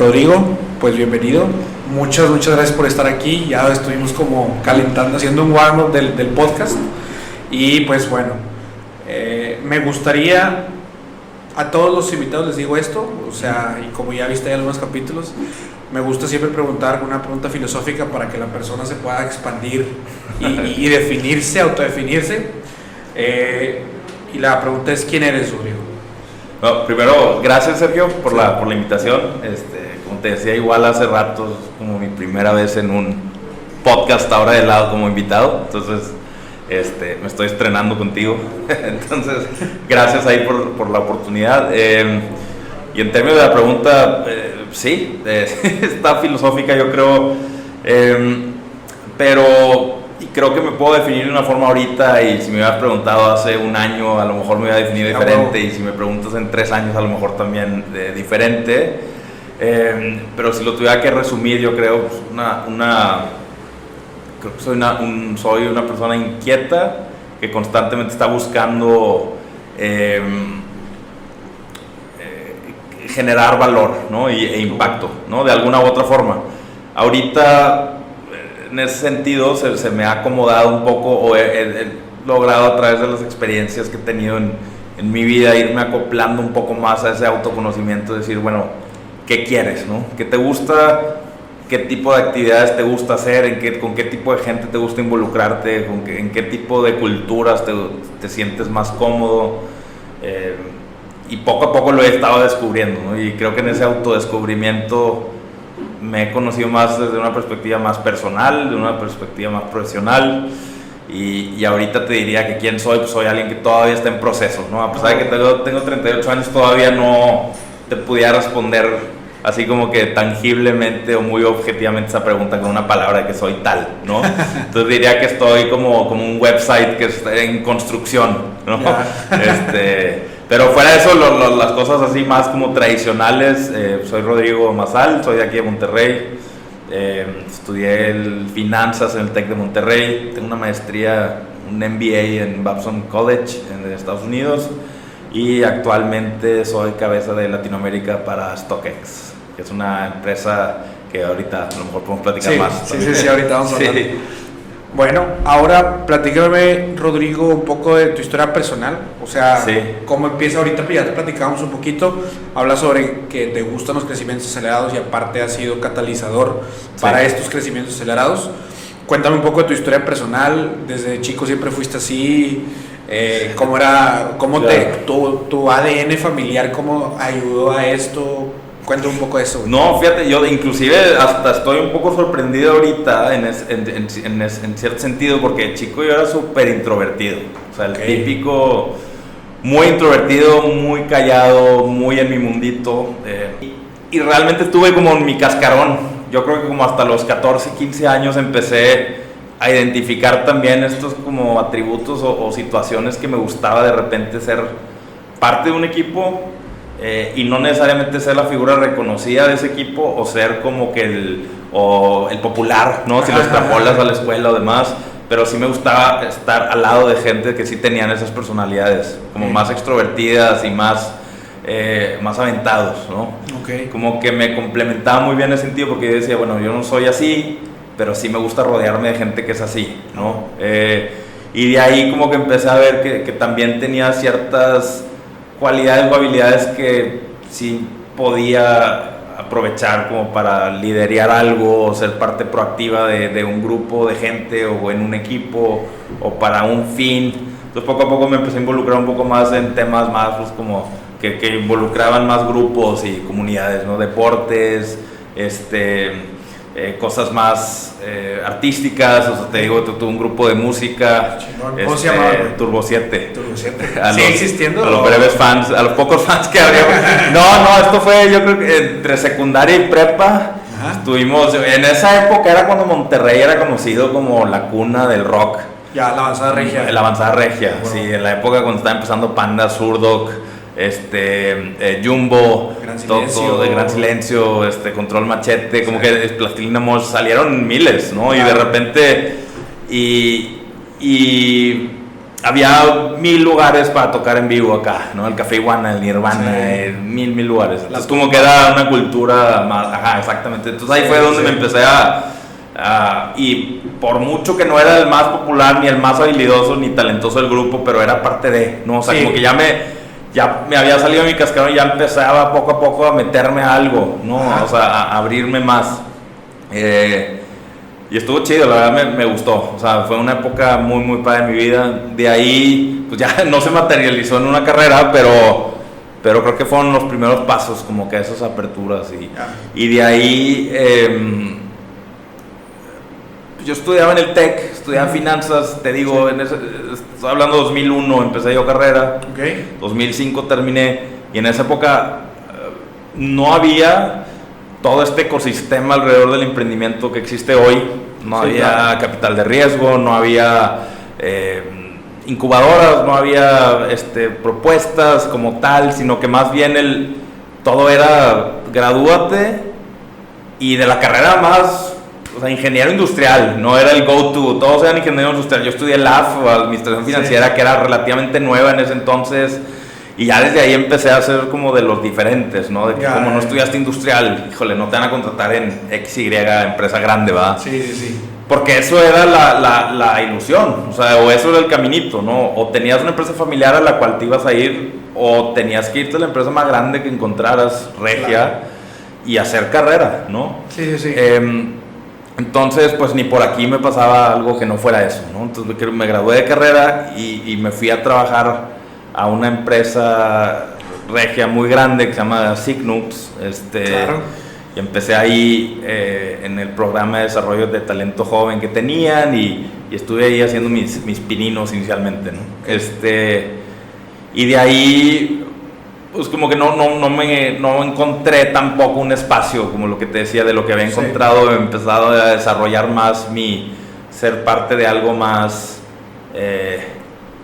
Rodrigo, pues bienvenido. Muchas, muchas gracias por estar aquí. Ya estuvimos como calentando, haciendo un warm-up del, del, podcast. Y pues bueno, eh, me gustaría, a todos los invitados les digo esto, o sea, y como ya viste ahí algunos capítulos, me gusta siempre preguntar una pregunta filosófica para que la persona se pueda expandir y, y definirse, autodefinirse. Eh, y la pregunta es, ¿quién eres, Rodrigo? primero, gracias Sergio por la, por la invitación. Este, te decía, igual hace rato, como mi primera vez en un podcast ahora de lado como invitado. Entonces, este, me estoy estrenando contigo. Entonces, gracias ahí por, por la oportunidad. Eh, y en términos de la pregunta, eh, sí, eh, está filosófica yo creo, pero y creo que me puedo definir de una forma ahorita y si me hubieras preguntado hace un año a lo mejor me hubiera definido diferente y si me preguntas en tres años a lo mejor también de, diferente. Eh, pero si lo tuviera que resumir yo creo pues, una, una creo que soy una, un, soy una persona inquieta que constantemente está buscando em, eh, generar valor ¿no? y, e impacto ¿no? de alguna u otra forma. Ahorita en ese sentido se, se, me ha acomodado un poco o he, logrado a través de las experiencias que he tenido en, en, mi vida irme acoplando un poco más a ese autoconocimiento, decir, bueno, ¿qué quieres? No? ¿Qué te gusta? ¿Qué tipo de actividades te gusta hacer? ¿En qué, ¿Con qué tipo de gente te gusta involucrarte? ¿Con qué, ¿En qué tipo de culturas te, te sientes más cómodo? Eh, y poco a poco lo he estado descubriendo, ¿no? Y creo que en ese autodescubrimiento me he conocido más desde una perspectiva más personal, de una perspectiva más profesional. Y, y, ahorita te diría que quién soy, pues soy alguien que todavía está en proceso, ¿no? A pesar de que tengo, tengo 38 años, todavía no te pudiera responder así como que tangiblemente o muy objetivamente esa pregunta con una palabra de que soy tal, ¿no? Entonces diría que estoy como, como un website que está en construcción, ¿no? Este, pero fuera de eso, las cosas así más como tradicionales, eh, soy Rodrigo Mazal, soy de aquí de Monterrey, eh, estudié el finanzas en el TEC de Monterrey, tengo una maestría, un MBA en Babson College en Estados Unidos. Y actualmente soy cabeza de Latinoamérica para StockX, que es una empresa que ahorita a lo mejor podemos platicar más. Sí, sí, sí, ahorita vamos a hablar. Bueno, ahora platícame, Rodrigo, un poco de tu historia personal. O sea, cómo empieza ahorita, pues ya te platicamos un poquito. Habla sobre que te gustan los crecimientos acelerados y aparte has sido catalizador para estos crecimientos acelerados. Cuéntame un poco de tu historia personal. Desde chico siempre fuiste así. Eh, ¿Cómo era, cómo te, tu, tu ADN familiar, cómo ayudó a esto? Cuéntame un poco de eso. No, fíjate, yo inclusive hasta estoy un poco sorprendido ahorita en, en, en, en cierto sentido, porque chico yo era súper introvertido. O sea, el típico, muy introvertido, muy callado, muy en mi mundito. Eh, y, realmente tuve como mi cascarón. Yo creo que como hasta los 14, 15 años empecé a identificar también estos como atributos o, o situaciones que me gustaba de repente ser parte de un equipo eh, y no necesariamente ser la figura reconocida de ese equipo o ser como que el, o el popular, ¿no? Si lo extrapolas a la escuela o demás, pero sí me gustaba estar al lado de gente que sí tenían esas personalidades, como más extrovertidas y más, eh, más aventados, ¿no? Okay. Como que me complementaba muy bien en ese sentido porque yo decía, bueno, yo no soy así, pero sí me gusta rodearme de gente que es así, ¿no? Eh, y de ahí como que empecé a ver que, que también tenía ciertas cualidades o habilidades que sí podía aprovechar como para liderar algo o ser parte proactiva de, de, un grupo de gente o en un equipo o para un fin. Entonces poco a poco me empecé a involucrar un poco más en temas más pues, como que, que involucraban más grupos y comunidades, ¿no? Deportes, este eh, cosas más eh, artísticas, o sea, te digo, tuve un grupo de música. ¿Cómo se llamaba? Este, Turbo 7. Turbo 7. ¿Sigue existiendo? A los breves fans, a los pocos fans que había. no, no, esto fue yo creo que entre secundaria y prepa. Estuvimos, en esa época era cuando Monterrey era conocido como la cuna del rock. Ya, la avanzada regia. La avanzada regia, sí, en la época cuando estaba empezando Panda, Surdoc este, eh, Jumbo, todo, de Gran Silencio, este, Control Machete, como que Plastilina Mosh salieron miles, ¿no? Y de repente, y, y había mil lugares para tocar en vivo acá, ¿no? El Café Iguana, el Nirvana, mil, mil lugares. Entonces, como que era una cultura más, ajá, exactamente. Entonces ahí fue donde me empecé a, y por mucho que no era el más popular, ni el más habilidoso, ni talentoso del grupo, pero era parte de, ¿no? O sea, como que ya me, ya me había salido mi cascarón y ya empezaba poco a poco a meterme a algo, ¿no? O sea, a abrirme más. Eh, y estuvo chido, la verdad me, gustó. O sea, fue una época muy, muy padre en mi vida. De ahí, pues ya no se materializó en una carrera, pero, pero creo que fueron los primeros pasos, como que esas aperturas. Y, y de ahí, em, yo estudiaba en el TEC, estudiaba finanzas, te digo, en ese, estoy hablando de 2001, empecé yo carrera. Okay. 2005 terminé. Y en esa época eh, no había todo este ecosistema alrededor del emprendimiento que existe hoy. No había capital de riesgo, no había eh, incubadoras, no había este, propuestas como tal, sino que más bien el, todo era gradúate y de la carrera más, o sea, ingeniero industrial, no era el go-to, todos eran ingenieros industrial. Yo estudié LAF, Administración Financiera, que era relativamente nueva en ese entonces y ya desde ahí empecé a ser como de los diferentes, ¿no? De que como no estudiaste industrial, híjole, no te van a contratar en XY empresa grande, ¿va? Sí, sí, sí. Porque eso era la, la, la, ilusión, o sea, o eso era el caminito, ¿no? O tenías una empresa familiar a la cual te ibas a ir, o tenías que irte a la empresa más grande que encontraras, regia, y hacer carrera, ¿no? Sí, sí, sí. Em, entonces, pues ni por aquí me pasaba algo que no fuera eso, ¿no? Entonces me gradué de carrera y, y me fui a trabajar a una empresa regia muy grande que se llama Signux. Este, Y empecé ahí eh, en el programa de desarrollo de talento joven que tenían y, estuve ahí haciendo mis, mis pininos inicialmente. ¿no? Este, y de ahí, pues como que no, no, no, me, no encontré tampoco un espacio, como lo que te decía, de lo que había encontrado. He empezado a desarrollar más mi ser parte de algo más... Eh,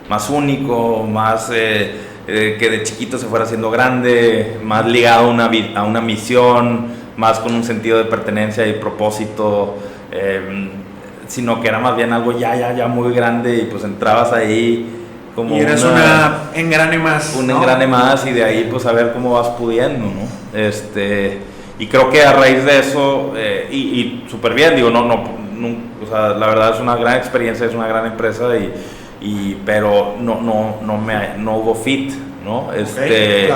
más único, más eh, eh, que de chiquito se fuera haciendo grande, más ligado a una, a una misión, más con un sentido de pertenencia y propósito, em, sino que era más bien algo ya, ya, ya muy grande y pues entrabas ahí como... Y eres una, engrane más. Un engrane más y de ahí pues a ver cómo vas pudiendo, ¿no? Este, y creo que a raíz de eso, eh, y, y súper bien, digo, no, no, no, o sea, la verdad es una gran experiencia, es una gran empresa y y, pero no, no, no, me, no hubo fit, ¿no? Este,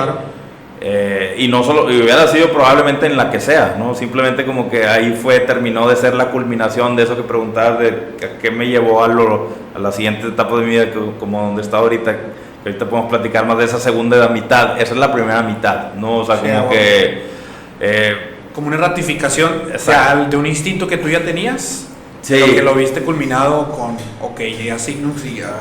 eh, y no solo, y hubiera sido probablemente en la que sea, ¿no? Simplemente como que ahí fue, terminó de ser la culminación de eso que preguntabas, de qué me llevó a, lo, a la siguiente etapa de mi vida, como donde está ahorita, que ahorita podemos platicar más de esa segunda mitad, esa es la primera mitad, ¿no? O sea, como que... Eh, como una ratificación de un instinto que tú ya tenías Sí. que lo viste culminado con, ok, ya Signus y ya...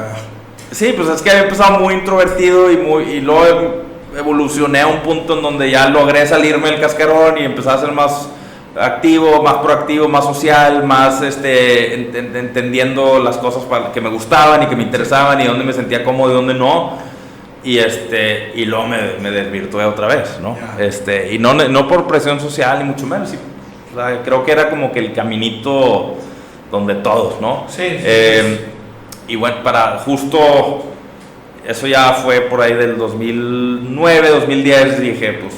Sí, pues es que había empezado muy introvertido y, muy, y luego evolucioné a un punto en donde ya logré salirme del cascarón y empecé a ser más activo, más proactivo, más social, más este, entendiendo las cosas que me gustaban y que me interesaban y dónde me sentía cómodo y dónde no. Y, este, y luego me, me desvirtué otra vez, ¿no? Este, y no, no por presión social ni mucho menos. creo que era como que el caminito donde todos, ¿no? Sí. Eh, y bueno, para justo, eso ya fue por ahí del 2009, 2010, dije, pues,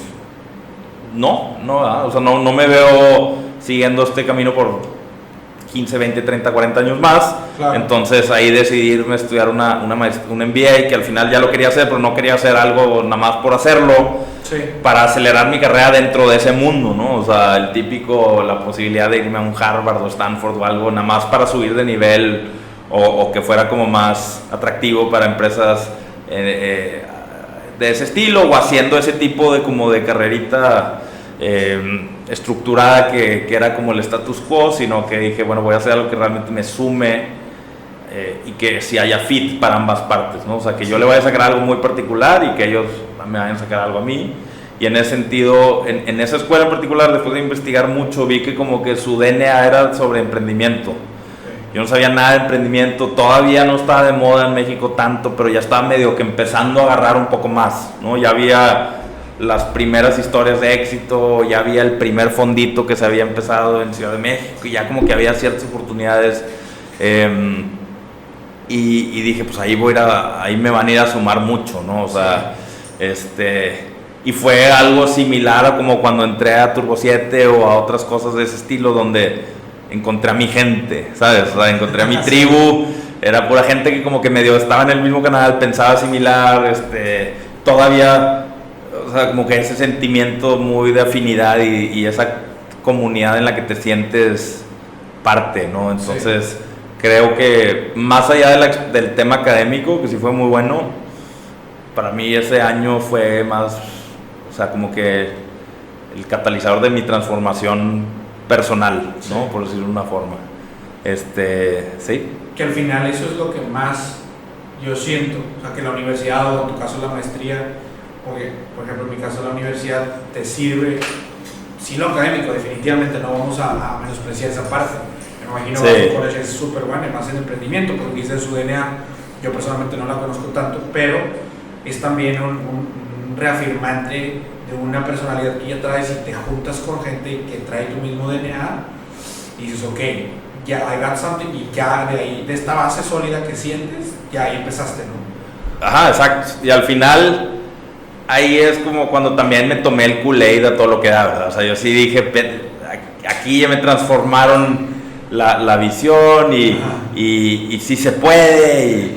no, no, o sea, no, no me veo siguiendo este camino por 15, 20, 30, 40 años más. Entonces ahí decidí irme a estudiar una, una un MBA que al final ya lo quería hacer, pero no quería hacer algo nada más por hacerlo para acelerar mi carrera dentro de ese mundo, ¿no? O sea, el típico, la posibilidad de irme a un Harvard o Stanford o algo, nada más para subir de nivel o, que fuera como más atractivo para empresas eh, eh, de ese estilo o haciendo ese tipo de como de carrerita eh, estructurada que, que, era como el status quo, sino que dije, bueno, voy a hacer algo que realmente me sume y que si haya fit para ambas partes, ¿no? O sea, que yo le vaya a sacar algo muy particular y que ellos me vayan a sacar algo a mí. Y en ese sentido, en, en, esa escuela en particular, después de investigar mucho, vi que como que su DNA era sobre emprendimiento. Yo no sabía nada de emprendimiento, todavía no estaba de moda en México tanto, pero ya estaba medio que empezando a agarrar un poco más, ¿no? Ya había las primeras historias de éxito, ya había el primer fondito que se había empezado en Ciudad de México, y ya como que había ciertas oportunidades. Eh, y, dije, pues ahí voy a, ahí me van a ir a sumar mucho, ¿no? O sea, este, y fue algo similar a como cuando entré a Turbo 7 o a otras cosas de ese estilo donde encontré a mi gente, ¿sabes? O sea, encontré a mi tribu, era pura gente que como que medio estaba en el mismo canal, pensaba similar, este, todavía, o sea, como que ese sentimiento muy de afinidad y, esa comunidad en la que te sientes parte, ¿no? Entonces, creo que más allá del tema académico, que sí fue muy bueno, para mí ese año fue más, o sea, como que el catalizador de mi transformación personal, ¿no? Por decirlo de una forma. Este, sí. Que al final eso es lo que más yo siento, o sea, que la universidad o en tu caso la maestría, porque por ejemplo en mi caso la universidad te sirve, si lo académico definitivamente no vamos a, menospreciar esa parte, me imagino que el colegio es súper bueno, más en emprendimiento, porque dice su DNA, yo personalmente no la conozco tanto, pero es también un, un reafirmante una personalidad que ya traes y te juntas con gente que trae tu mismo DNA y dices, ok, ya I got something y ya de ahí, de esta base sólida que sientes, ya ahí empezaste, ¿no? Ajá, exacto. Y al final, ahí es como cuando también me tomé el Kool-Aid a todo lo que da, ¿verdad? O sea, yo sí dije, aquí ya me transformaron la, la visión y, y, y, sí se puede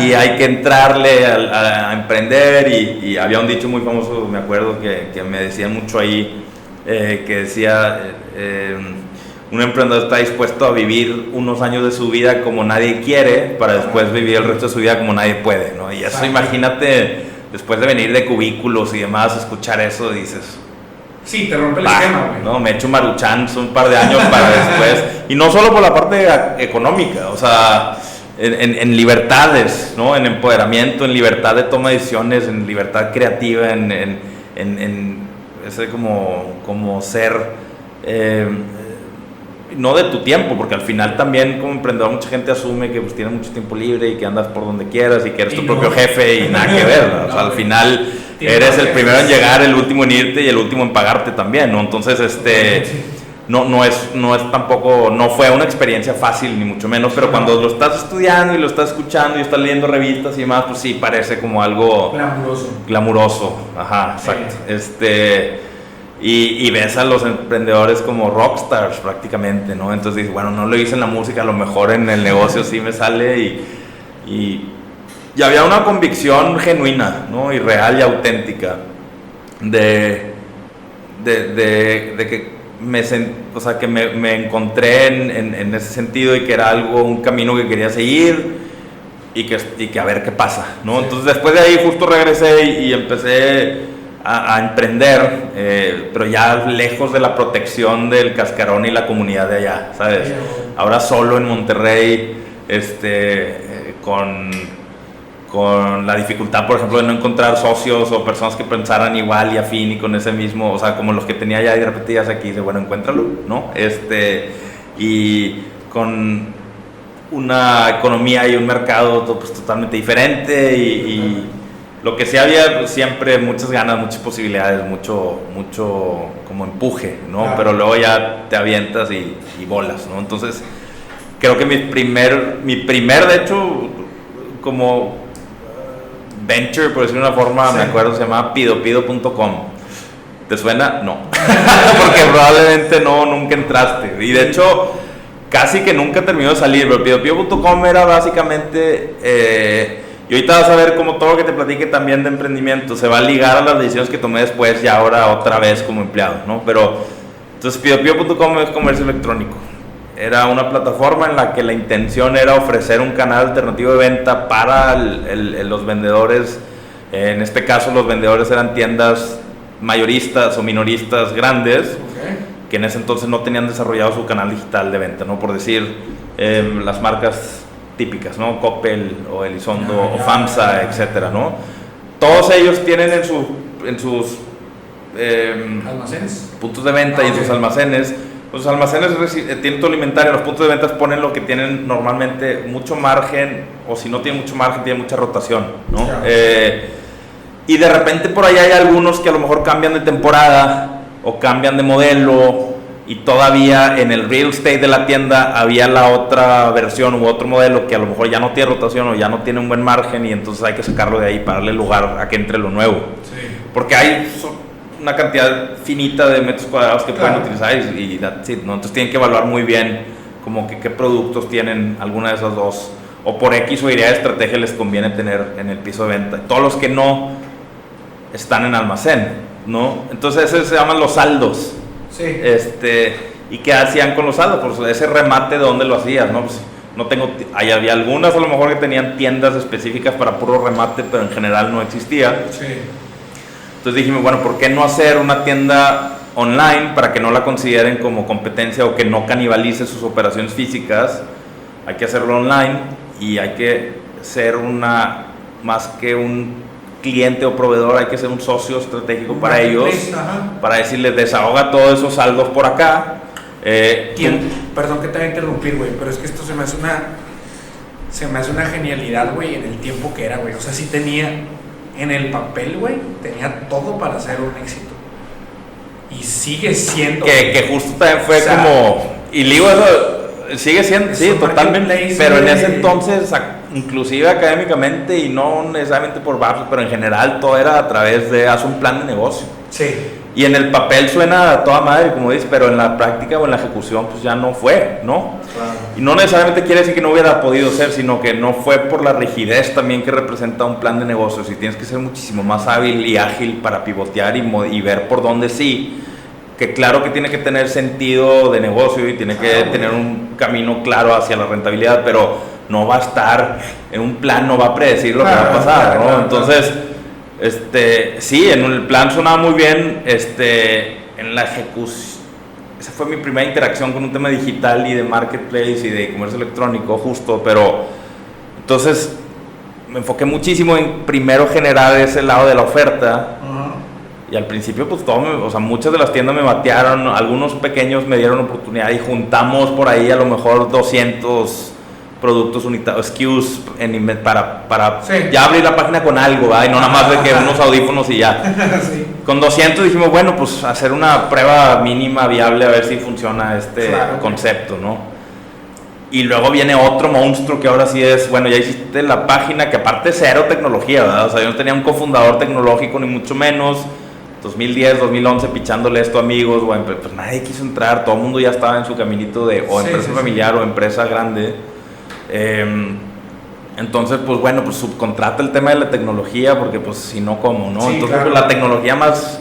y, hay que entrarle a, emprender y, había un dicho muy famoso, me acuerdo, que, que me decía mucho ahí, eh, que decía... Eh, un emprendedor está dispuesto a vivir unos años de su vida como nadie quiere para después vivir el resto de su vida como nadie puede, ¿no? Y eso imagínate, después de venir de cubículos y demás, escuchar eso, dices... Sí, te rompe el esquema, güey. No, me echo maruchan un par de años para después. Y no solo por la parte económica, o sea, en, libertades, ¿no? En empoderamiento, en libertad de toma de decisiones, en libertad creativa, en, en ese como, como ser... Eh, no de tu tiempo, porque al final también como emprendedor mucha gente asume que pues tiene mucho tiempo libre y que andas por donde quieras y que eres tu propio jefe y nada que ver, o sea, al final eres el primero en llegar, el último en irte y el último en pagarte también, ¿no? Entonces, este, no, no, es, no es tampoco, no fue una experiencia fácil ni mucho menos, pero cuando lo estás estudiando y lo estás escuchando y estás leyendo revistas y demás, pues sí, parece como algo... Glamuroso. Glamuroso, ajá, exacto. Este y, ves a los emprendedores como rockstars prácticamente, ¿no? Entonces dices, bueno, no lo hice en la música, a lo mejor en el negocio sí me sale y, y, había una convicción genuina, ¿no? Y real y auténtica de, de, de, que, me, o sea, que me, me encontré en, en, ese sentido y que era algo, un camino que quería seguir y que, y que a ver qué pasa, ¿no? Entonces después de ahí justo regresé y empecé a, emprender, eh, pero ya lejos de la protección del cascarón y la comunidad de allá, ¿sabes? Ahora solo en Monterrey, este, eh, con, con la dificultad, por ejemplo, de no encontrar socios o personas que pensaran igual y afín y con ese mismo, o sea, como los que tenía ya y de repente aquí, dice, bueno, encuéntralo, ¿no? Este, y con una economía y un mercado pues, totalmente diferente y lo que sí había pues, siempre muchas ganas, muchas posibilidades, mucho, mucho como empuje, ¿no? Pero luego ya te avientas y, y, bolas, ¿no? Entonces, creo que mi primer, mi primer, de hecho, como venture, por decirlo de una forma, me acuerdo, se llamaba pidopido.com. ¿Te suena? No. Porque probablemente no, nunca entraste. Y de hecho, casi que nunca terminó de salir, pero pidopido.com era básicamente... Eh, y ahorita vas a ver como todo lo que te platique también de emprendimiento se va a ligar a las decisiones que tomé después y ahora otra vez como empleado, ¿no? Pero entonces PioPio.com es comercio electrónico. Era una plataforma en la que la intención era ofrecer un canal alternativo de venta para los vendedores. En este caso los vendedores eran tiendas mayoristas o minoristas grandes que en ese entonces no tenían desarrollado su canal digital de venta, ¿no? Por decir, em, las marcas típicas, ¿no? Coppel o Elizondo o FAMSA, etcétera, ¿no? Todos ellos tienen en, su, en sus em, almacenes puntos de venta y en sus almacenes los almacenes eh, tienen todo alimentario, los puntos de venta ponen lo que tienen normalmente mucho margen, o si no tienen mucho margen, tienen mucha rotación, ¿no? Eh, y de repente por ahí hay algunos que a lo mejor cambian de temporada, o cambian de modelo, y todavía en el real estate de la tienda había la otra versión u otro modelo que a lo mejor ya no tiene rotación o ya no tiene un buen margen y entonces hay que sacarlo de ahí para darle lugar a que entre lo nuevo. Porque hay una cantidad finita de metros cuadrados que pueden utilizar y, entonces tienen que evaluar muy bien como que qué productos tienen alguna de esas dos o por X o Y de estrategia les conviene tener en el piso de venta. Todos los que no están en almacén, ¿no? Entonces se llaman los saldos. Sí. Este, ¿Y qué hacían con los saldos? Pues ese remate, ¿de dónde lo hacías? No, pues, no tengo, hay, había algunas a lo mejor que tenían tiendas específicas para puro remate, pero en general no existía. Sí. Entonces dijimos, bueno, ¿por qué no hacer una tienda online para que no la consideren como competencia o que no canibalice sus operaciones físicas? Hay que hacerlo online y hay que ser una, más que un cliente o proveedor, hay que ser un socio estratégico para ellos, para decirles, desahoga todos esos saldos por acá. Eh, Perdón que te voy a interrumpir, güey, pero es que esto se me hace una, se me hace una genialidad, güey, en el tiempo que era, güey. O sea, sí tenía, en el papel, güey, tenía todo para ser un éxito. Y sigue siendo. Que, que justo también fue como. Y digo eso, sigue siendo, sí, totalmente. Pero en ese entonces inclusive académicamente y no necesariamente por bajos, pero en general todo era a través de haz un plan de negocio. Sí. Y en el papel suena a toda madre, como dices, pero en la práctica o en la ejecución pues ya no fue, ¿no? Claro. Y no necesariamente quiere decir que no hubiera podido ser, sino que no fue por la rigidez también que representa un plan de negocios y tienes que ser muchísimo más hábil y ágil para pivotear y, y ver por dónde sí que claro que tiene que tener sentido de negocio y tiene que tener un camino claro hacia la rentabilidad, pero no va a estar en un plan, no va a predecir lo que va a pasar, ¿no? Entonces, este, sí, en el plan sonaba muy bien, este, en la ejecución, esa fue mi primera interacción con un tema digital y de marketplace y de comercio electrónico, justo, pero entonces me enfoqué muchísimo en primero generar ese lado de la oferta. Y al principio, pues todo, o sea, muchas de las tiendas me batearon, algunos pequeños me dieron oportunidad y juntamos por ahí a lo mejor 200 productos unitarios, SKUs en, para, para ya abrir la página con algo, y no nada más de que unos audífonos y ya. Con 200 dijimos, bueno, pues hacer una prueba mínima viable a ver si funciona este concepto, ¿no? Y luego viene otro monstruo que ahora sí es, bueno, ya hiciste la página que aparte cero tecnología, ¿verdad? O sea, yo no tenía un cofundador tecnológico ni mucho menos. 2010, 2011 pichándole esto a amigos, o pues nadie quiso entrar, todo el mundo ya estaba en su caminito de o empresa familiar o empresa grande. Em, entonces, pues bueno, pues subcontrata el tema de la tecnología, porque pues si no, ¿cómo? ¿no? entonces, pues, la tecnología más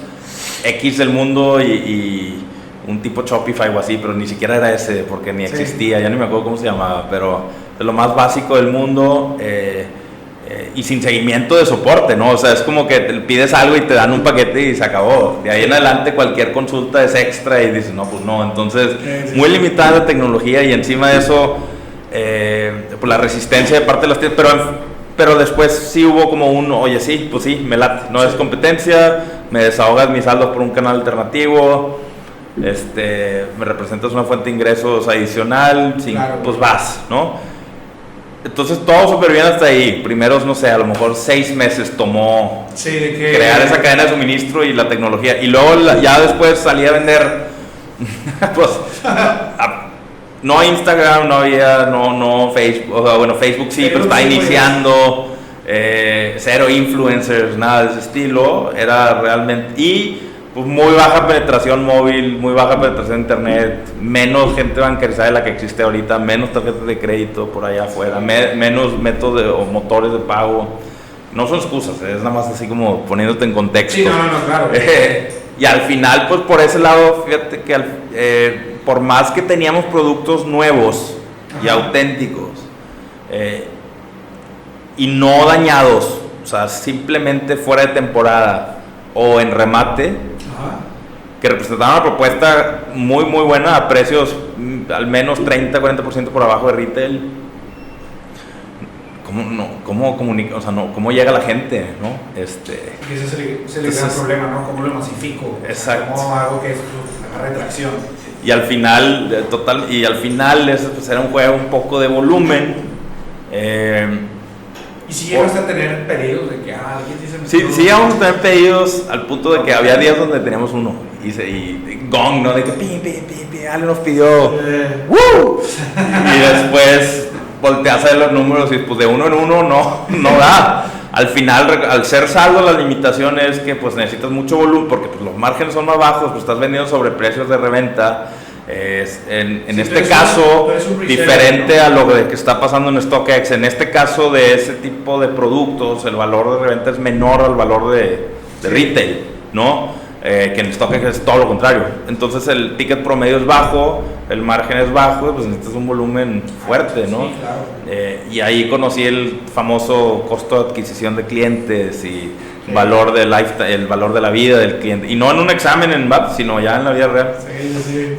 X del mundo y, un tipo Shopify o así, pero ni siquiera era ese, porque ni existía, ya ni me acuerdo cómo se llamaba, pero es lo más básico del mundo. Eh, eh, y sin seguimiento de soporte, ¿no? O sea, es como que te pides algo y te dan un paquete y se acabó. De ahí en adelante cualquier consulta es extra y dices, no, pues no. Entonces, muy limitada la tecnología y encima de eso eh, la resistencia de parte de las tiendas, pero, pero después sí hubo como un, oye, sí, pues sí, me late, no es competencia, me desahogas mis saldos por un canal alternativo, este, me representas una fuente de ingresos adicional, pues vas, ¿no? Entonces todo súper bien hasta ahí. Primeros, no sé, a lo mejor seis meses tomó crear esa cadena de suministro y la tecnología. Y luego ya después salí a vender, pues, no Instagram, no había, no, no Facebook, o sea, bueno, Facebook sí, pero está iniciando, eh, cero influencers, nada de ese estilo, era realmente, y pues muy baja penetración móvil, muy baja penetración internet, menos gente bancarizada de la que existe ahorita, menos tarjetas de crédito por allá afuera, menos métodos o motores de pago. No son excusas, es nada más así como poniéndote en contexto. Sí, no, no, claro. y al final, pues por ese lado, fíjate que al, eh, por más que teníamos productos nuevos y auténticos eh, y no dañados, o sea, simplemente fuera de temporada o en remate, que representaban una propuesta muy, muy buena a precios mm, al menos 30-40% por abajo de retail. ¿Cómo, no, cómo, comunica, o sea, no, ¿Cómo llega la gente? ¿no? Este, ese es el, gran problema, ¿no? ¿Cómo lo masifico? Exacto. ¿Cómo hago que agarre tracción? Y al final, total, y al final pues, era un juego un poco de volumen. Eh, ¿Y si llegaste a tener pedidos de que ah, alguien dice Sí, sí llegamos a tener pedidos al punto de que había días donde teníamos uno y, se, y, gong, ¿no? De que pim, pim, pim, pim, alguien nos pidió. Eh. ¡Woo! y después volteas a ver los números y pues de uno en uno no, no da. Al final, al ser saldo, la limitación es que pues necesitas mucho volumen porque pues, los márgenes son más bajos, pues estás vendiendo sobre precios de reventa es, en, en este caso, diferente a lo que está pasando en StockX, en este caso de ese tipo de productos, el valor de reventa es menor al valor de, de retail, ¿no? Eh, que en StockX es todo lo contrario. Entonces el ticket promedio es bajo, el margen es bajo, pues necesitas un volumen fuerte, ¿no? Eh, y ahí conocí el famoso costo de adquisición de clientes y valor de el valor de la vida del cliente. Y no en un examen en BAT, sino ya en la vida real.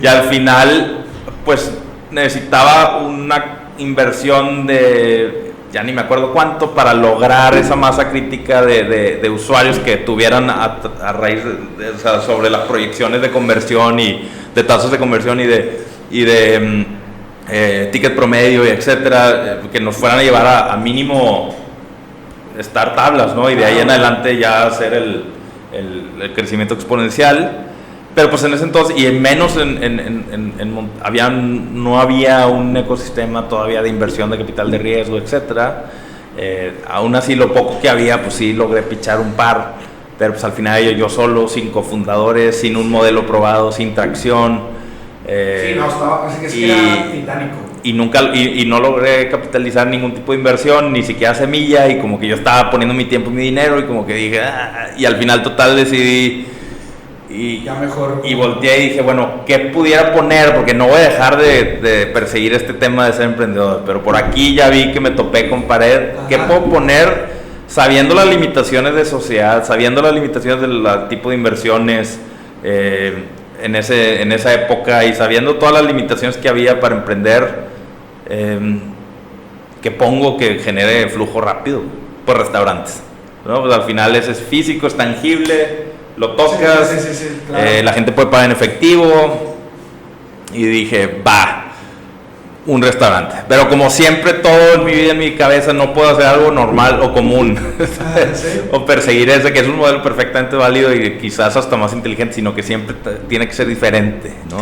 Y al final, pues necesitaba una inversión de, ya ni me acuerdo cuánto, para lograr esa masa crítica de, de, usuarios que tuvieran a, raíz de, o sea, sobre las proyecciones de conversión y de tasas de conversión y de, y de mm, eh, ticket promedio y etcétera, eh, que nos fueran a llevar a, a mínimo estar tablas, ¿no? Y de ahí en adelante ya hacer el, el, crecimiento exponencial. Pero pues en ese entonces, y en menos en, en, en, había, no había un ecosistema todavía de inversión de capital de riesgo, etcétera. Eh, aún así, lo poco que había, pues sí logré pichar un par, pero pues al final yo, yo solo, sin cofundadores, sin un modelo probado, sin tracción. Eh, sí, no, estaba, así que sí era titánico y nunca y, no logré capitalizar ningún tipo de inversión, ni siquiera semilla, y como que yo estaba poniendo mi tiempo y mi dinero, y como que dije, ah", y al final total decidí y, ya mejor. y volteé y dije, bueno, ¿qué pudiera poner? Porque no voy a dejar de, perseguir este tema de ser emprendedor, pero por aquí ya vi que me topé con pared, ¿qué puedo poner? Sabiendo las limitaciones de sociedad, sabiendo las limitaciones del tipo de inversiones, eh, en, ese, en esa época y sabiendo todas las limitaciones que había para emprender, Em, que pongo que genere flujo rápido, por restaurantes. ¿no? Pues al final ese es físico, es tangible, lo tocas, eh, la gente puede pagar en efectivo. Y dije, va, un restaurante. Pero como siempre, todo en mi vida, en mi cabeza, no puedo hacer algo normal o común. Ah, o perseguir ese, que es un modelo perfectamente válido y quizás hasta más inteligente, sino que siempre tiene que ser diferente. ¿no?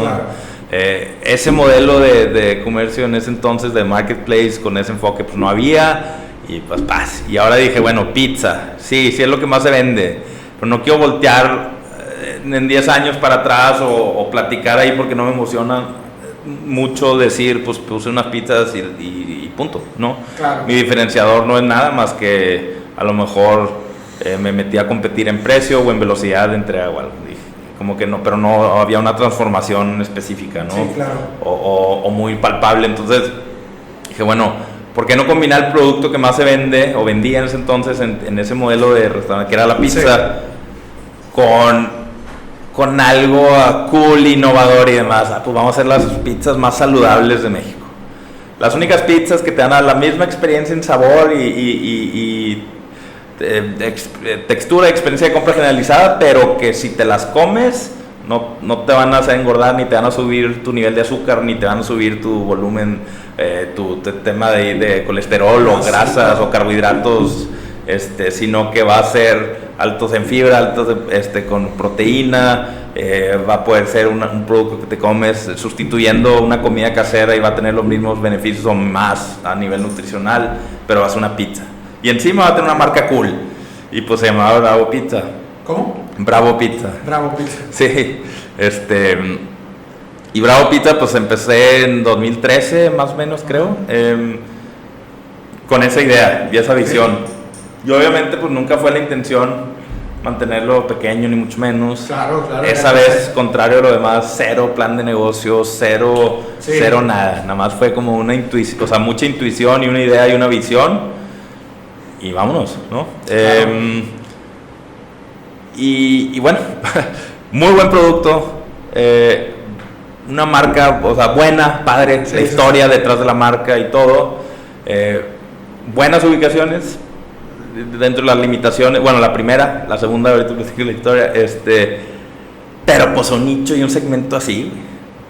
Eh, ese modelo de, de, comercio en ese entonces, de marketplace, con ese enfoque, pues no había. Y pues paz. Y ahora dije, bueno, pizza. Sí, sí es lo que más se vende. Pero no quiero voltear eh, en 10 años para atrás o, platicar ahí porque no me emociona mucho decir, pues puse unas pizzas y, punto, ¿no? Mi diferenciador no es nada más que a lo mejor eh, me metí a competir en precio o en velocidad entre agua como que no, pero no había una transformación específica, ¿no? Sí, claro. O, muy palpable. Entonces dije, bueno, ¿por qué no combinar el producto que más se vende o vendía en ese entonces en, ese modelo de restaurante, que era la pizza, con, con algo cool, innovador y demás? Ah, pues vamos a hacer las pizzas más saludables de México. Las únicas pizzas que te dan la misma experiencia en sabor y, y eh, eh, textura, experiencia de compra generalizada, pero que si te las comes no, no, te van a hacer engordar, ni te van a subir tu nivel de azúcar, ni te van a subir tu volumen, eh, tu, tema de, de, colesterol o grasas o carbohidratos, este, sino que va a ser altos en fibra, altos este, con proteína, va a poder ser un producto que te comes sustituyendo una comida casera y va a tener los mismos beneficios o más a nivel nutricional, pero va a ser una pizza. Y encima va a tener una marca cool. Y pues se llamaba Bravo Pizza. ¿Cómo? Bravo Pizza. Bravo Pizza. Sí. Este. Y Bravo Pizza, pues empecé en 2013, más o menos, creo. Em, con esa idea y esa visión. Y obviamente, pues nunca fue la intención mantenerlo pequeño, ni mucho menos. Claro, claro. Esa vez, contrario a lo demás, cero plan de negocio, cero, cero nada. Nada más fue como una intuición, o sea, mucha intuición y una idea y una visión y vámonos, ¿no? Em, y, bueno, muy buen producto, eh, una marca, o sea, buena, padre, la historia detrás de la marca y todo, eh, buenas ubicaciones, dentro de las limitaciones, bueno, la primera, la segunda, ahorita la historia, este, pero pues un nicho y un segmento así,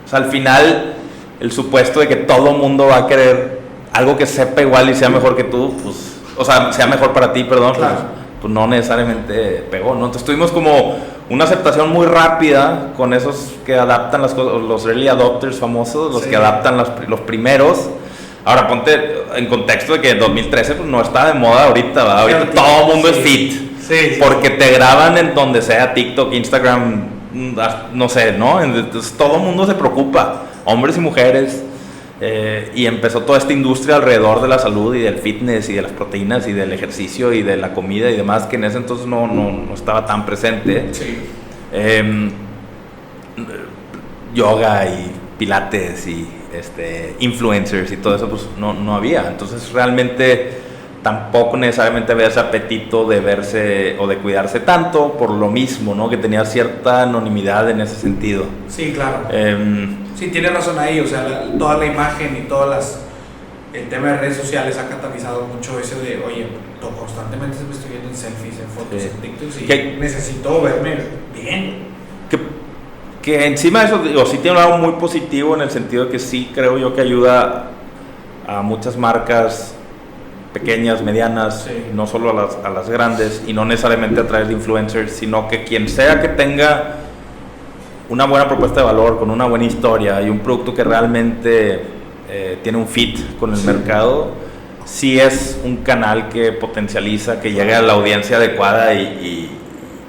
o sea, al final, el supuesto de que todo mundo va a querer algo que sepa igual y sea mejor que tú, pues o sea, sea mejor para ti, perdón, pues, pues, no necesariamente pegó, ¿no? Entonces tuvimos como una aceptación muy rápida con esos que adaptan las cosas, los early adopters famosos, los que adaptan los, los primeros. Ahora ponte en contexto de que en 2013 pues, no está de moda ahorita, ¿verdad? Ahorita todo el mundo es fit. Sí, porque te graban en donde sea TikTok, Instagram, mm, no sé, ¿no? Entonces todo el mundo se preocupa, hombres y mujeres. Eh, y empezó toda esta industria alrededor de la salud y del fitness y de las proteínas y del ejercicio y de la comida y demás que en ese entonces no, no, no estaba tan presente. Sí. Em, yoga y pilates y este, influencers y todo eso, pues no, no había. Entonces realmente tampoco necesariamente había ese apetito de verse o de cuidarse tanto por lo mismo, ¿no? Que tenía cierta anonimidad en ese sentido. Sí, claro. Eh, sí, tiene razón ahí, o sea, toda la imagen y todas las... El tema de redes sociales ha catalizado mucho ese de, oye, constantemente me estoy viendo en selfies, en fotos, en TikToks y necesito verme bien que encima de eso, digo, sí tiene algo muy positivo en el sentido de que sí creo yo que ayuda a muchas marcas pequeñas, medianas, no solo a las, a las, grandes, y no necesariamente a través de influencers, sino que quien sea que tenga una buena propuesta de valor, con una buena historia y un producto que realmente eh, tiene un fit con el mercado, sí es un canal que potencializa, que llegue a la audiencia adecuada y,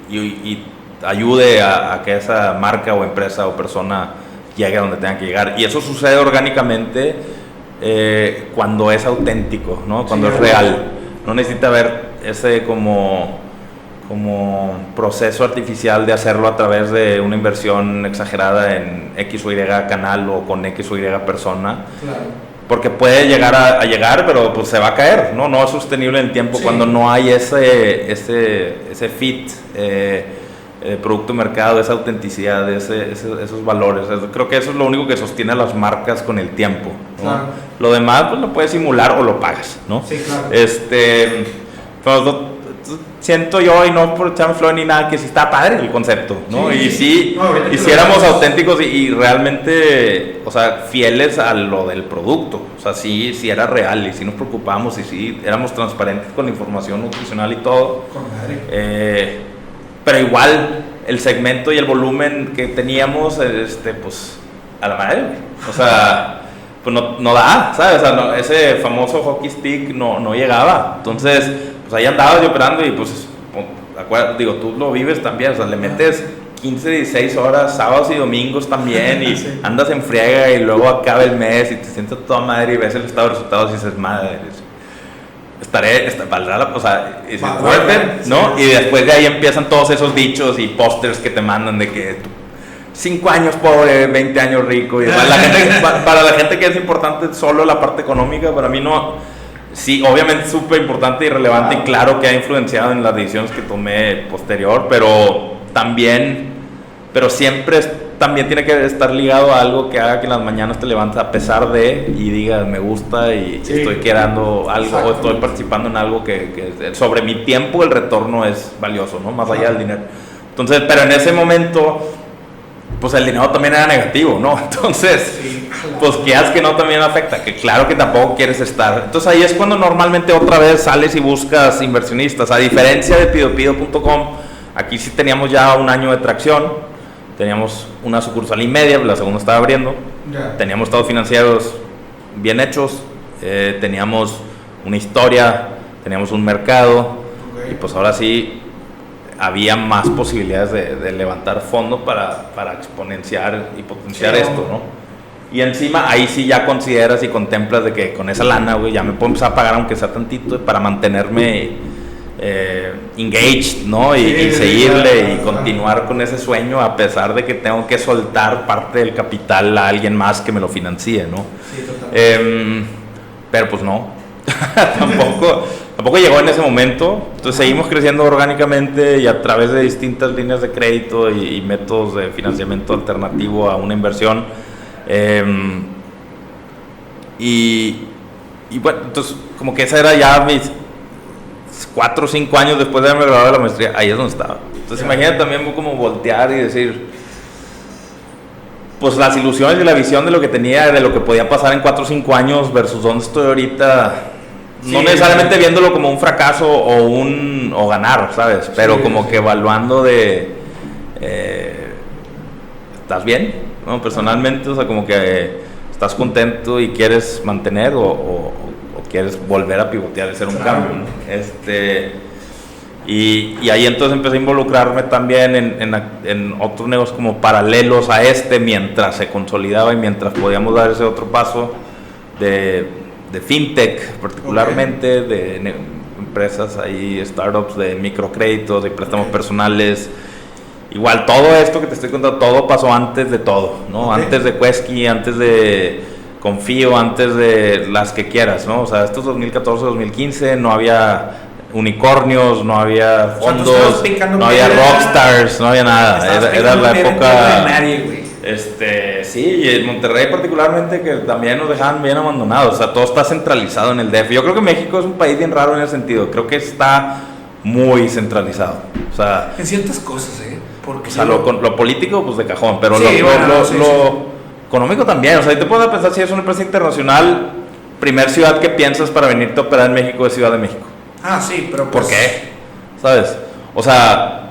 y, y ayude a, que esa marca o empresa o persona llegue a donde tenga que llegar. Y eso sucede orgánicamente eh, cuando es auténtico, ¿no? cuando es real. No necesita haber ese como, como proceso artificial de hacerlo a través de una inversión exagerada en X o Y canal o con X o Y persona. Porque puede llegar a, llegar, pero pues se va a caer, ¿no? No es sostenible en el tiempo cuando no hay ese, ese, ese fit. Eh, eh, producto mercado, esa autenticidad, ese, esos valores. Creo que eso es lo único que sostiene a las marcas con el tiempo. Lo demás pues lo puedes simular o lo pagas, ¿no? Sí, claro. Este, siento yo, y no por echarme flor ni nada, que sí está padre el concepto, ¿no? y sí, y si éramos auténticos y, realmente, o sea, fieles a lo del producto. O sea, sí, sí era real y sí nos preocupamos y sí éramos transparentes con la información nutricional y todo. Con madre. Eh, pero igual el segmento y el volumen que teníamos, este, pues, a la madre, O sea, pues no, no da, ¿sabes? O sea, ese famoso hockey stick no, no llegaba. Entonces, pues ahí andabas yo operando y pues, digo, tú lo vives también, o sea, le metes 15, 16 horas, sábados y domingos también, y andas en friega y luego acaba el mes y te sientes toda madre y ves el estado de resultados y dices, madre, estaré, valdrá la, o sea, es ¿no? Y después de ahí empiezan todos esos dichos y pósters que te mandan de que 5 años pobre, 20 años rico. Y la gente, para la gente que es importante solo la parte económica, para mí no. Sí, obviamente súper importante y relevante y claro que ha influenciado en las decisiones que tomé posterior, pero también, pero siempre también tiene que estar ligado a algo que haga que en las mañanas te levantes a pesar de y digas me gusta y estoy quedando algo o estoy participando en algo que, sobre mi tiempo el retorno es valioso, ¿no? Más allá del dinero. Entonces, pero en ese momento, pues el dinero también era negativo, ¿no? Entonces, pues que haz que no también afecta, que claro que tampoco quieres estar. Entonces ahí es cuando normalmente otra vez sales y buscas inversionistas. A diferencia de pidopido.com, aquí sí teníamos ya un año de tracción Teníamos una sucursal y media, la segunda estaba abriendo. Teníamos estados financieros bien hechos, eh, teníamos una historia, teníamos un mercado y pues ahora sí había más posibilidades de, levantar fondos para, para, exponenciar y potenciar esto, ¿no? Y encima ahí sí ya consideras y contemplas de que con esa lana, güey, ya me puedo empezar a pagar aunque sea tantito para mantenerme eh, engaged, ¿no? Y, seguirle y continuar con ese sueño a pesar de que tengo que soltar parte del capital a alguien más que me lo financie, ¿no? Em, pero pues no, tampoco, tampoco llegó en ese momento. Entonces seguimos creciendo orgánicamente y a través de distintas líneas de crédito y, métodos de financiamiento alternativo a una inversión. Em, y, y bueno, entonces como que esa era ya mis cuatro o cinco años después de haberme graduado de la maestría, ahí es donde estaba. Entonces imagínate también como voltear y decir, pues las ilusiones y la visión de lo que tenía, de lo que podía pasar en cuatro o cinco años versus donde estoy ahorita, no necesariamente viéndolo como un fracaso o un o ganar, ¿sabes? Pero como que evaluando de eh, ¿estás bien? ¿No? Personalmente, o sea, como que estás contento y quieres mantener o, quieres volver a pivotear, hacer un cambio, Este y, y, ahí entonces empecé a involucrarme también en, en, en, otros negocios como paralelos a este mientras se consolidaba y mientras podíamos dar ese otro paso de, de fintech particularmente, de empresas ahí, startups de microcréditos, de préstamos personales. Igual todo esto que te estoy contando, todo pasó antes de todo, ¿no? Antes de Quesky, antes de Confío, antes de las que quieras, ¿no? O sea, estos 2014, 2015 no había unicornios, no había fondos, no había rockstars, no había nada. Era, la época. este, sí, y en Monterrey particularmente que también nos dejaban bien abandonados, o sea, todo está centralizado en el DF. Yo creo que México es un país bien raro en ese sentido, creo que está muy centralizado. O sea, en ciertas cosas, ¿eh? Porque o sea, lo, lo, político, pues de cajón, pero lo, lo, económico también. O sea, te puedes pensar si es una empresa internacional, primer ciudad que piensas para venirte a operar en México es Ciudad de México. Ah, sí, pero ¿Por pues qué? ¿Sabes? O sea,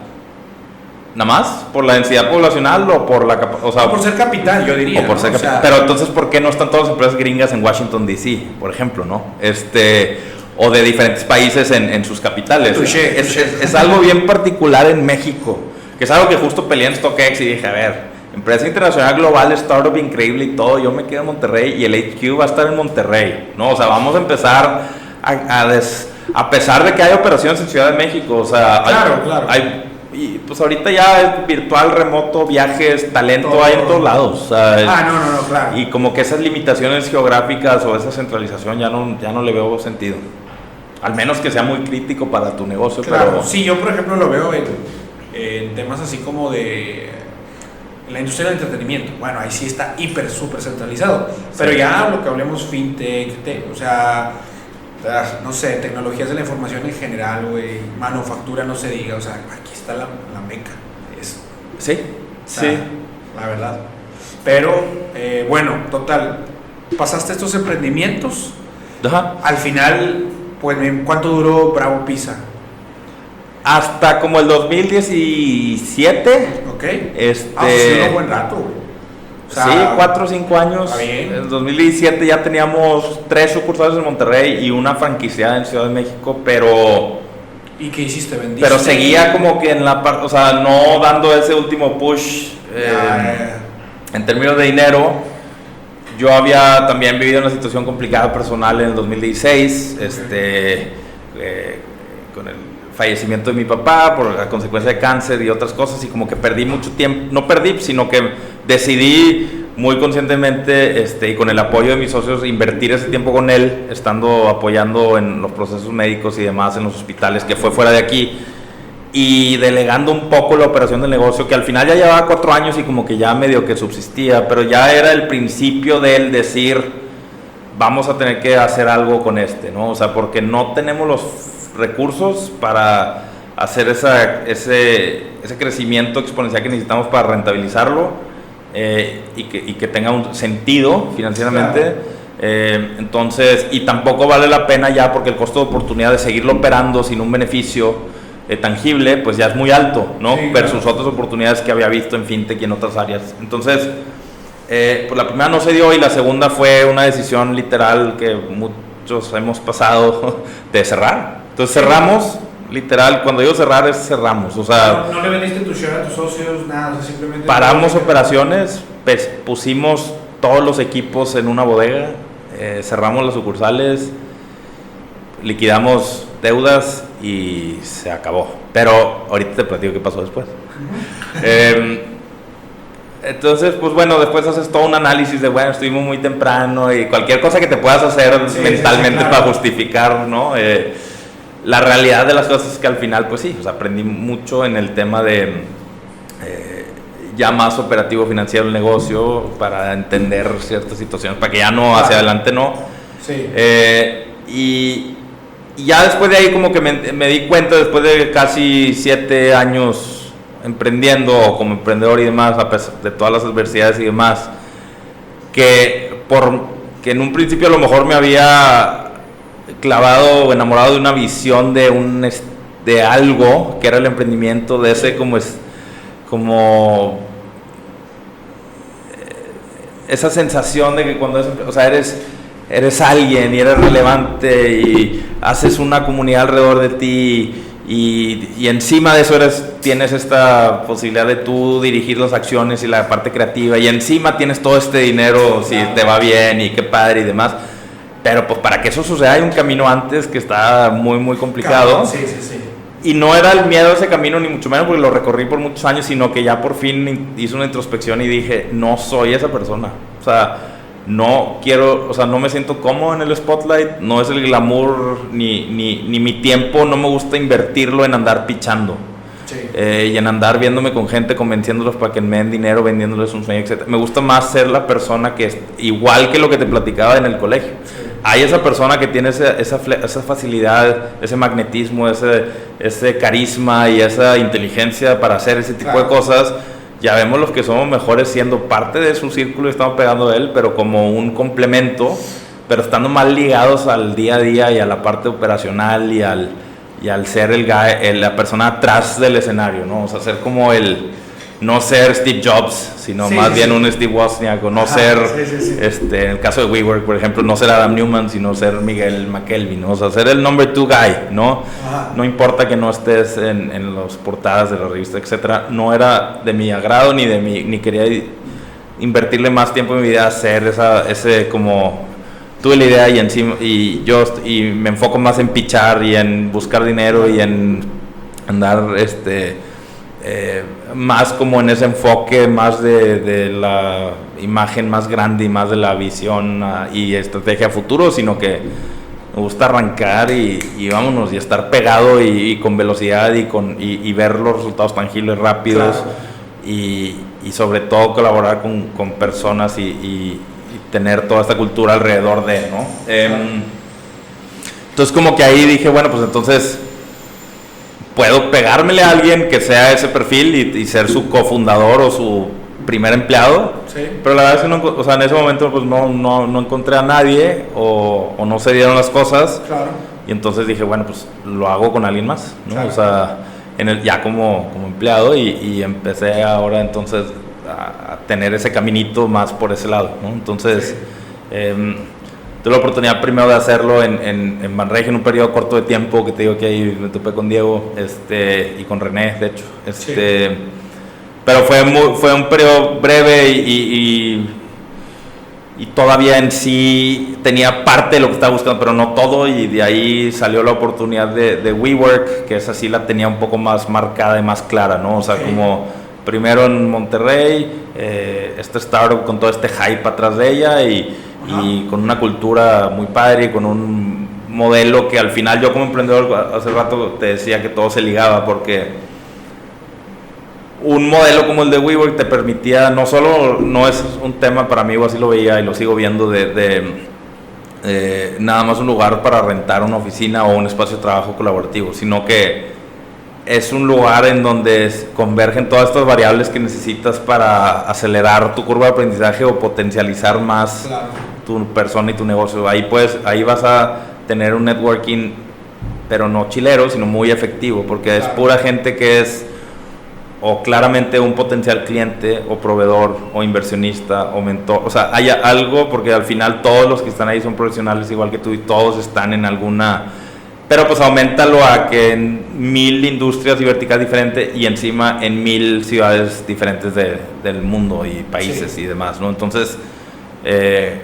nada más por la densidad poblacional o por la o sea, por ser capital, yo diría. por ser capital. pero entonces, ¿por qué no están todas las empresas gringas en Washington D.C., por ejemplo, no? Este o de diferentes países en, sus capitales. es, algo bien particular en México, que es algo que justo peleé en StockX y dije, a ver, empresa internacional global, startup increíble y todo, yo me quedo en Monterrey y el HQ va a estar en Monterrey, ¿no? O sea, vamos a empezar a, a des, a pesar de que hay operaciones en Ciudad de México, o sea, claro, claro. hay y pues ahorita ya es virtual, remoto, viajes, talento hay en todos lados. ah, no, no, no, claro. Y como que esas limitaciones geográficas o esa centralización ya no, ya no le veo sentido. Al menos que sea muy crítico para tu negocio. Claro, pero... sí, yo por ejemplo lo veo en, en temas así como de la industria del entretenimiento. Bueno, ahí sí está hiper, súper centralizado. Pero ya lo que hablemos fintech, o sea no sé, tecnologías de la información en general, güey, manufactura no se diga, o sea, aquí está la, la meca. Es, sí, sí. La verdad. Pero, eh, bueno, total, pasaste estos emprendimientos. Ajá. Al final, pues, ¿cuánto duró Bravo Pizza? Hasta como el 2017. Ok. Este... Ah, pues, un buen rato, sí, cuatro o cinco años. En 2017 ya teníamos tres sucursales en Monterrey y una franquiciada en Ciudad de México, pero... ¿Y qué hiciste? ¿Vendiste? Pero seguía como que en la parte, o sea, no dando ese último push eh, en términos de dinero. Yo había también vivido una situación complicada personal en el 2016, este, eh, con el fallecimiento de mi papá por la consecuencia de cáncer y otras cosas y como que perdí mucho tiempo, no perdí, sino que decidí muy conscientemente este, y con el apoyo de mis socios invertir ese tiempo con él, estando apoyando en los procesos médicos y demás en los hospitales, que fue fuera de aquí, y delegando un poco la operación del negocio, que al final ya llevaba cuatro años y como que ya medio que subsistía, pero ya era el principio de él decir, vamos a tener que hacer algo con este, ¿no? O sea, porque no tenemos los recursos para hacer esa, ese, ese crecimiento exponencial que necesitamos para rentabilizarlo eh, y, que, y, que, tenga un sentido financieramente. Eh, entonces, y tampoco vale la pena ya porque el costo de oportunidad de seguirlo operando sin un beneficio eh, tangible, pues ya es muy alto, ¿no? Versus otras oportunidades que había visto en fintech y en otras áreas. Entonces, pues la primera no se dio y la segunda fue una decisión literal que muchos hemos pasado de cerrar. Entonces cerramos literal, cuando digo cerrar es cerramos, o sea... No, le vendiste tu share a tus socios, nada, simplemente... Paramos operaciones, pues, pusimos todos los equipos en una bodega, eh, cerramos las sucursales, liquidamos deudas y se acabó. Pero ahorita te platico qué pasó después. Em, entonces, pues bueno, después haces todo un análisis de, bueno, estuvimos muy temprano y cualquier cosa que te puedas hacer mentalmente para justificar, ¿no? Eh, la realidad de las cosas es que al final, pues sí, aprendí mucho en el tema de eh, ya más operativo financiero el negocio para entender ciertas situaciones, para que ya no, hacia adelante no. Sí. Eh, y, ya después de ahí como que me, di cuenta, después de casi siete años emprendiendo como emprendedor y demás, a pesar de todas las adversidades y demás, que, por, que en un principio a lo mejor me había clavado o enamorado de una visión de un de algo que era el emprendimiento, de ese como es como eh, esa sensación de que cuando o sea, eres eres alguien y eres relevante y haces una comunidad alrededor de ti y, y, encima de eso eres, tienes esta posibilidad de tú dirigir las acciones y la parte creativa y encima tienes todo este dinero si te va bien y qué padre y demás. Pero pues para que eso suceda hay un camino antes que está muy muy complicado. Sí, sí, sí. Y no era el miedo a ese camino ni mucho menos porque lo recorrí por muchos años, sino que ya por fin hice una introspección y dije, no soy esa persona. O sea, no quiero, o sea, no me siento cómodo en el spotlight, no es el glamour ni, ni, ni mi tiempo, no me gusta invertirlo en andar pichando. Eh, y en andar viéndome con gente, convenciéndolos para que me den dinero, vendiéndoles un sueño, etc. Me gusta más ser la persona que es igual que lo que te platicaba en el colegio. Hay esa persona que tiene esa, esa, esa, facilidad, ese magnetismo, ese, ese carisma y esa inteligencia para hacer ese tipo de cosas ya vemos los que somos mejores siendo parte de su círculo y estamos pegando a él, pero como un complemento, pero estando más ligados al día a día y a la parte operacional y al, y al ser el, guy, la persona atrás del escenario, ¿no? O sea, ser como el, no ser Steve Jobs, sino más bien un Steve Wozniak, o no ser, este, en el caso de WeWork, por ejemplo, no ser Adam Newman, sino ser Miguel McKelvey, ¿no? O sea, ser el number two guy, ¿no? No importa que no estés en, en las portadas de la revista, etcétera, no era de mi agrado ni de mi, ni quería invertirle más tiempo en mi vida a hacer esa, ese como tuve la idea y encima y yo y me enfoco más en pichar y en buscar dinero y en andar este eh, más como en ese enfoque más de, la imagen más grande y más de la visión ah, y estrategia futuro, sino que me gusta arrancar y, vámonos y estar pegado y, con velocidad y, con, y, ver los resultados tangibles rápidos y, sobre todo colaborar con, con personas y, tener toda esta cultura alrededor de, ¿no? Em, entonces como que ahí dije, bueno, pues entonces puedo pegármele a alguien que sea ese perfil y, ser su cofundador o su primer empleado. Pero la verdad es que no, o sea, en ese momento pues no, no, no encontré a nadie o, o, no se dieron las cosas. Claro. Y entonces dije, bueno, pues lo hago con alguien más, ¿no? O sea, en el, ya como, como empleado y, y empecé ahora entonces a, tener ese caminito más por ese lado, ¿no? Entonces... Em, tuve la oportunidad primero de hacerlo en, en, en Manreg en un periodo corto de tiempo, que te digo que ahí me topé con Diego este, y con René, de hecho. Este, Pero fue, muy, fue un periodo breve y, y, todavía en sí tenía parte de lo que estaba buscando, pero no todo, y de ahí salió la oportunidad de, de WeWork, que esa sí la tenía un poco más marcada y más clara, ¿no? O sea, como primero en Monterrey, eh, este startup con todo este hype atrás de ella y y con una cultura muy padre, y con un modelo que al final yo como emprendedor hace rato te decía que todo se ligaba porque un modelo como el de WeWork te permitía, no solo no es un tema para mí, o así lo veía y lo sigo viendo de, de eh, nada más un lugar para rentar una oficina o un espacio de trabajo colaborativo, sino que es un lugar en donde convergen todas estas variables que necesitas para acelerar tu curva de aprendizaje o potencializar más tu persona y tu negocio. Ahí, pues, ahí vas a tener un networking, pero no chilero, sino muy efectivo, porque es pura gente que es o claramente un potencial cliente o proveedor o inversionista o mentor. O sea, hay algo, porque al final todos los que están ahí son profesionales igual que tú y todos están en alguna... Pero pues aumentalo a que en mil industrias y verticales diferentes y encima en mil ciudades diferentes de, del mundo y países y demás, ¿no? Entonces, eh,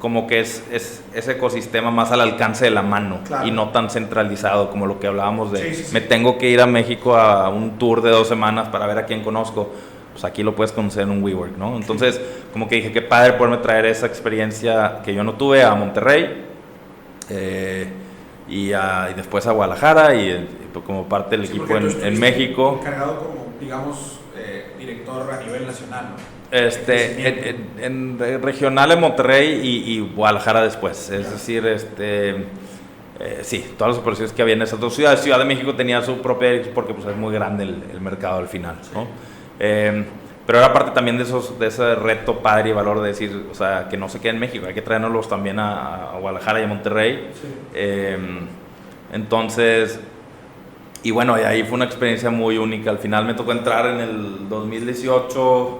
como que es, es, ese ecosistema más al alcance de la mano y no tan centralizado como lo que hablábamos de me tengo que ir a México a un tour de dos semanas para ver a quién conozco. Pues aquí lo puedes conocer en un WeWork, ¿no? Entonces, como que dije, qué padre poderme traer esa experiencia que yo no tuve a Monterrey eh, y, y, después a Guadalajara y, pues, como parte del equipo en, en, México. Encargado como, digamos, eh, a nivel nacional, ¿no? Este, en, regional en Monterrey y, Guadalajara después. Es decir, este, eh, sí, todas las operaciones que había en esas dos ciudades. Ciudad de México tenía su propia, porque pues, es muy grande el, mercado al final. ¿no? Em, pero era parte también de, esos, de ese reto padre y valor de decir, o sea, que no se quede en México, hay que traernos también a, Guadalajara y a Monterrey. Em, entonces, y bueno, ahí fue una experiencia muy única. Al final me tocó entrar en el 2018,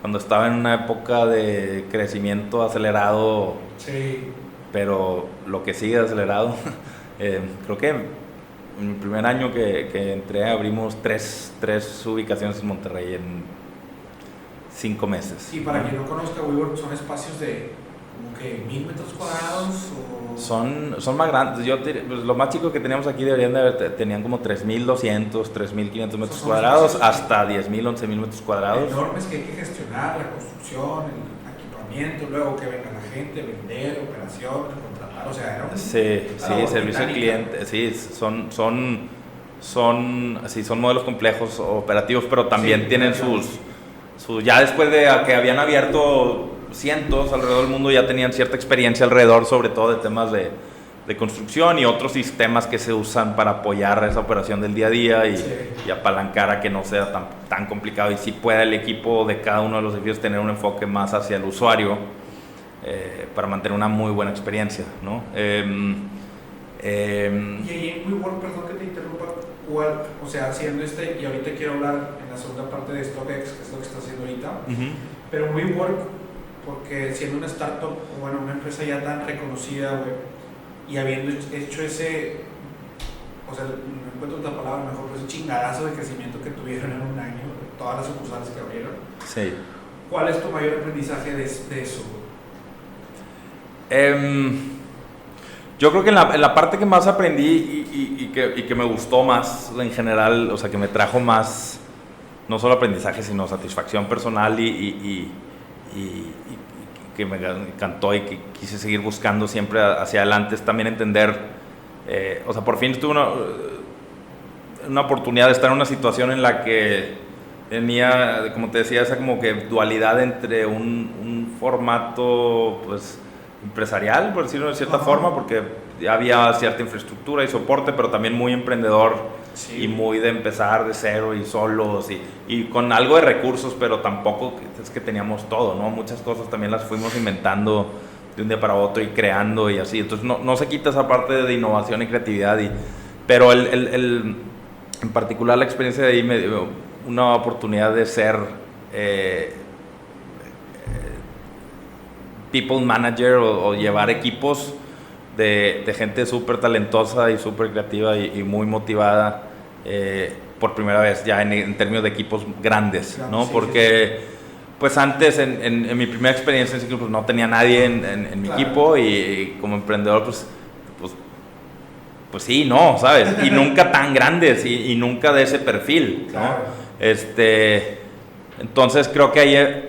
cuando estaba en una época de crecimiento acelerado. Sí. Pero lo que sigue acelerado, eh, creo que en mi primer año que, que, entré abrimos tres, tres ubicaciones en Monterrey en cinco meses. Y para quien no conozca WeWork, son espacios de como que mil metros cuadrados o... Son, son más grandes. Yo, pues, lo más chico que teníamos aquí deberían de haber, tenían como 3.200, 3.500 metros cuadrados, hasta 10.000, 11.000 metros cuadrados. Enormes que hay que gestionar, la construcción, el equipamiento, luego que venga la gente, vender, operación, contratar, o sea, era Sí, sí, servicio al cliente, sí, son... son son, sí, son modelos complejos operativos, pero también tienen sus, sus, ya después de que habían abierto cientos alrededor del mundo ya tenían cierta experiencia alrededor, sobre todo de temas de, de construcción y otros sistemas que se usan para apoyar esa operación del día a día y, apalancar a que no sea tan, tan complicado y si pueda el equipo de cada uno de los edificios tener un enfoque más hacia el usuario eh, para mantener una muy buena experiencia. ¿no? Em, em, y ahí en WeWork, perdón que te interrumpa, o sea, haciendo este, y ahorita quiero hablar en la segunda parte de StockX, que es lo que está haciendo ahorita, pero WeWork porque siendo una startup, o bueno, una empresa ya tan reconocida, güey, y habiendo hecho ese, o sea, no encuentro otra palabra mejor, pues ese chingadazo de crecimiento que tuvieron en un año, todas las sucursales que abrieron. Sí. ¿Cuál es tu mayor aprendizaje de, de eso? Em, yo creo que en la, en la, parte que más aprendí y, y, que, y, que, me gustó más en general, o sea, que me trajo más, no solo aprendizaje, sino satisfacción personal y, y, que me encantó y que quise seguir buscando siempre hacia adelante es también entender, eh, o sea, por fin tuve una, una oportunidad de estar en una situación en la que tenía, como te decía, esa como que dualidad entre un, un formato, pues, empresarial, por decirlo de cierta forma, porque había cierta infraestructura y soporte, pero también muy emprendedor y muy de empezar de cero y solos y, y, con algo de recursos, pero tampoco es que teníamos todo, ¿no? Muchas cosas también las fuimos inventando de un día para otro y creando y así. Entonces no, no se quita esa parte de innovación y creatividad, y, pero el, el, en particular la experiencia de ahí me dio una oportunidad de ser... Eh, people manager o, llevar equipos de gente súper talentosa y súper creativa y, muy motivada eh, por primera vez ya en, términos de equipos grandes, ¿no? Porque pues antes en, en, mi primera experiencia en pues no tenía nadie en, mi equipo y, como emprendedor pues, pues, pues sí, no, ¿sabes? Y nunca tan grandes y, y nunca de ese perfil, ¿no? Este, entonces creo que ahí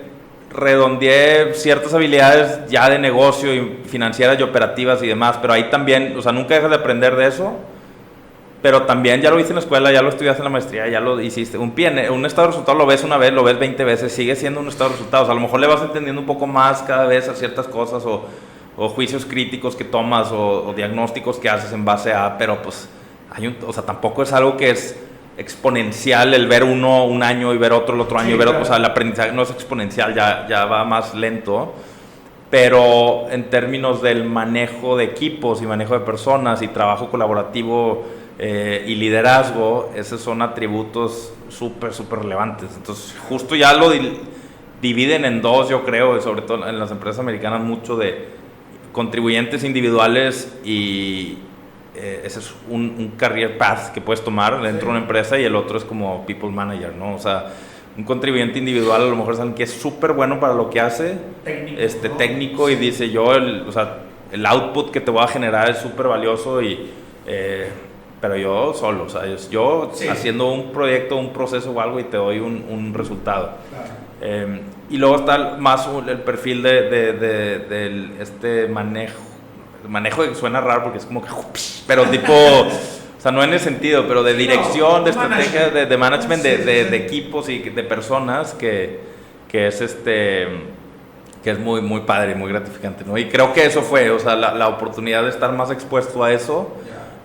redondeé ciertas habilidades ya de negocio y financieras y operativas y demás, pero ahí también, o sea, nunca dejas de aprender de eso, pero también ya lo hice en la escuela, ya lo estudiaste en la maestría, ya lo hiciste. Un, un estado de resultados lo ves una vez, lo ves 20 veces, sigue siendo un estado de resultados. A lo mejor le vas entendiendo un poco más cada vez a ciertas cosas o, o juicios críticos que tomas o, diagnósticos que haces en base a, pero pues, hay un, o sea, tampoco es algo que es exponencial el ver uno un año y ver otro el otro año y ver otro, o sea, el aprendizaje no es exponencial, ya, ya va más lento, pero en términos del manejo de equipos y manejo de personas y trabajo colaborativo eh, y liderazgo, esos son atributos súper, súper relevantes. Entonces, justo ya lo dividen en dos, yo creo, sobre todo en las empresas americanas, mucho de contribuyentes individuales y, eh, ese es un, un, career path que puedes tomar dentro de una empresa y el otro es como people manager, ¿no? O sea, un contribuyente individual a lo mejor es alguien que es súper bueno para lo que hace, técnico, este, técnico y dice yo, el, o sea, el output que te voy a generar es súper valioso y... Eh, pero yo solo, o sea, yo haciendo un proyecto, un proceso o algo y te doy un, un resultado. Em, y luego está más el perfil de, de, de, de, este manejo manejo suena raro porque es como que, pero tipo, o sea, no en ese sentido, pero de dirección, de estrategia, de, de management de, de, equipos y de personas que, que es este que es muy muy padre y muy gratificante, ¿no? Y creo que eso fue, o sea, la, la oportunidad de estar más expuesto a eso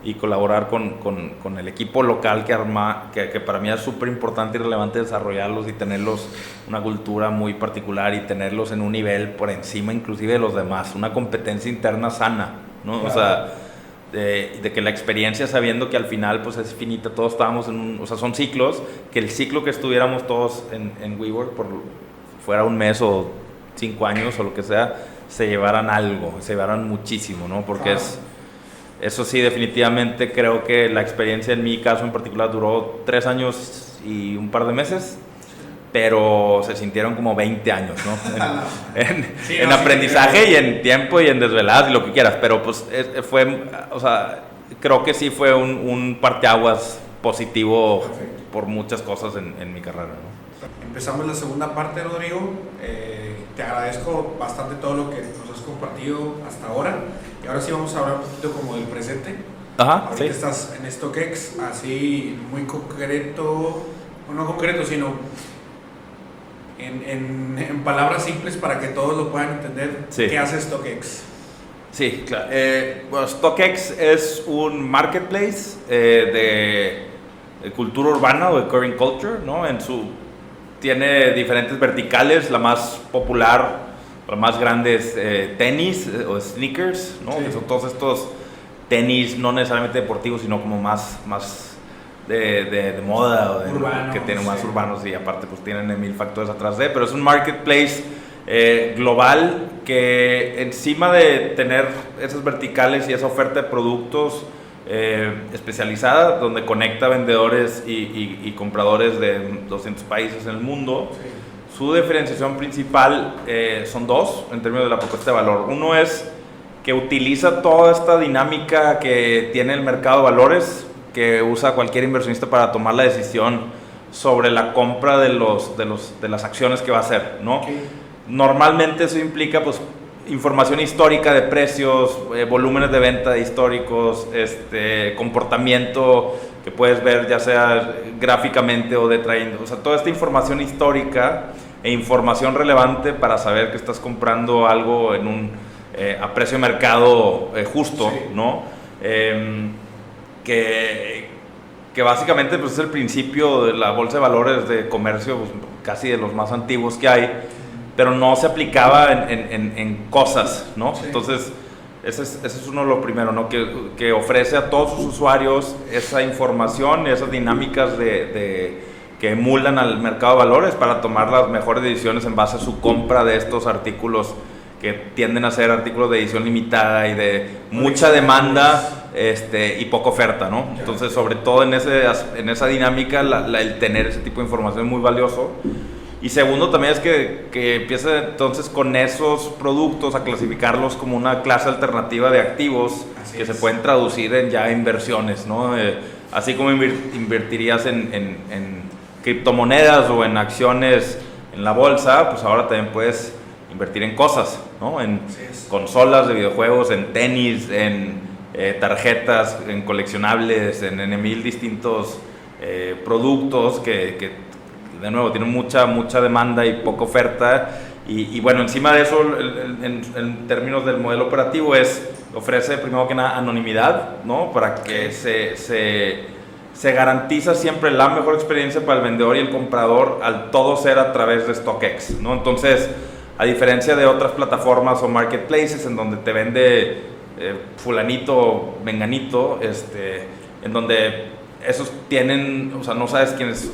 y colaborar con, con, con el equipo local que arma, que, que para mí es súper importante y relevante desarrollarlos y tenerlos una cultura muy particular y tenerlos en un nivel por encima inclusive de los demás, una competencia interna sana, ¿no? O sea, de, de, que la experiencia sabiendo que al final pues es finita, todos estábamos en un, o sea, son ciclos, que el ciclo que estuviéramos todos en, en WeWork, por fuera un mes o cinco años o lo que sea, se llevaran algo, se llevaran muchísimo, ¿no? Porque es eso sí, definitivamente creo que la experiencia en mi caso en particular duró tres años y un par de meses, pero se sintieron como 20 años, ¿no? En, aprendizaje y en tiempo y en desveladas y lo que quieras, pero pues fue, o sea, creo que sí fue un, un parteaguas positivo por muchas cosas en, mi carrera, ¿no? Empezamos la segunda parte, Rodrigo. Eh, te agradezco bastante todo lo que nos has compartido hasta ahora. Y ahora sí vamos a hablar un poquito como del presente. Ajá, Ahorita estás en StockX, así muy concreto, no concreto, sino en, en, en, palabras simples para que todos lo puedan entender. ¿Qué hace StockX? Sí, claro. Eh, bueno, StockX es un marketplace eh, de, de, cultura urbana o de current culture, ¿no? En su, tiene diferentes verticales, la más popular lo más grandes eh, tenis eh, o sneakers, ¿no? Que son todos estos tenis no necesariamente deportivos, sino como más, más de, de, moda o de, que tienen más urbanos y aparte pues tienen mil factores atrás de, pero es un marketplace eh, global que encima de tener esas verticales y esa oferta de productos especializada, donde conecta vendedores y, y, compradores de 200 países en el mundo, su diferenciación principal eh, son dos en términos de la propuesta de valor. Uno es que utiliza toda esta dinámica que tiene el mercado de valores, que usa cualquier inversionista para tomar la decisión sobre la compra de, los, de, los, de las acciones que va a hacer. ¿no? Normalmente eso implica pues, información histórica de precios, eh, volúmenes de venta históricos, este, comportamiento que puedes ver ya sea gráficamente o de trading, o sea, toda esta información histórica e información relevante para saber que estás comprando algo en un, eh, a precio de mercado eh, justo, ¿no? Em, que, que, básicamente pues, es el principio de la bolsa de valores de comercio, pues, casi de los más antiguos que hay, pero no se aplicaba en, en, en cosas, ¿no? Entonces, ese es, ese es, uno de los primeros, ¿no? Que, que, ofrece a todos sus usuarios esa información, esas dinámicas de, de que emulan al mercado de valores para tomar las mejores decisiones en base a su compra de estos artículos que tienden a ser artículos de edición limitada y de mucha demanda este, y poca oferta, ¿no? Entonces, sobre todo en, ese, en esa dinámica, el tener ese tipo de información es muy valioso. Y segundo también es que, que empiece entonces con esos productos a clasificarlos como una clase alternativa de activos que se pueden traducir en ya inversiones, ¿no? Eh, así como invertirías en, en criptomonedas o en acciones en la bolsa, pues ahora también puedes invertir en cosas, ¿no? En consolas de videojuegos, en tenis, en eh, tarjetas, en coleccionables, en, en mil distintos eh, productos que, que, de nuevo, tienen mucha, mucha demanda y poca oferta. Y, bueno, encima de eso, en, en, términos del modelo operativo, es ofrece primero que nada anonimidad, ¿no? Para que se, se se garantiza siempre la mejor experiencia para el vendedor y el comprador al todo ser a través de StockX, ¿no? Entonces, a diferencia de otras plataformas o marketplaces en donde te vende eh, fulanito, menganito, este, en donde esos tienen, o sea, no sabes quiénes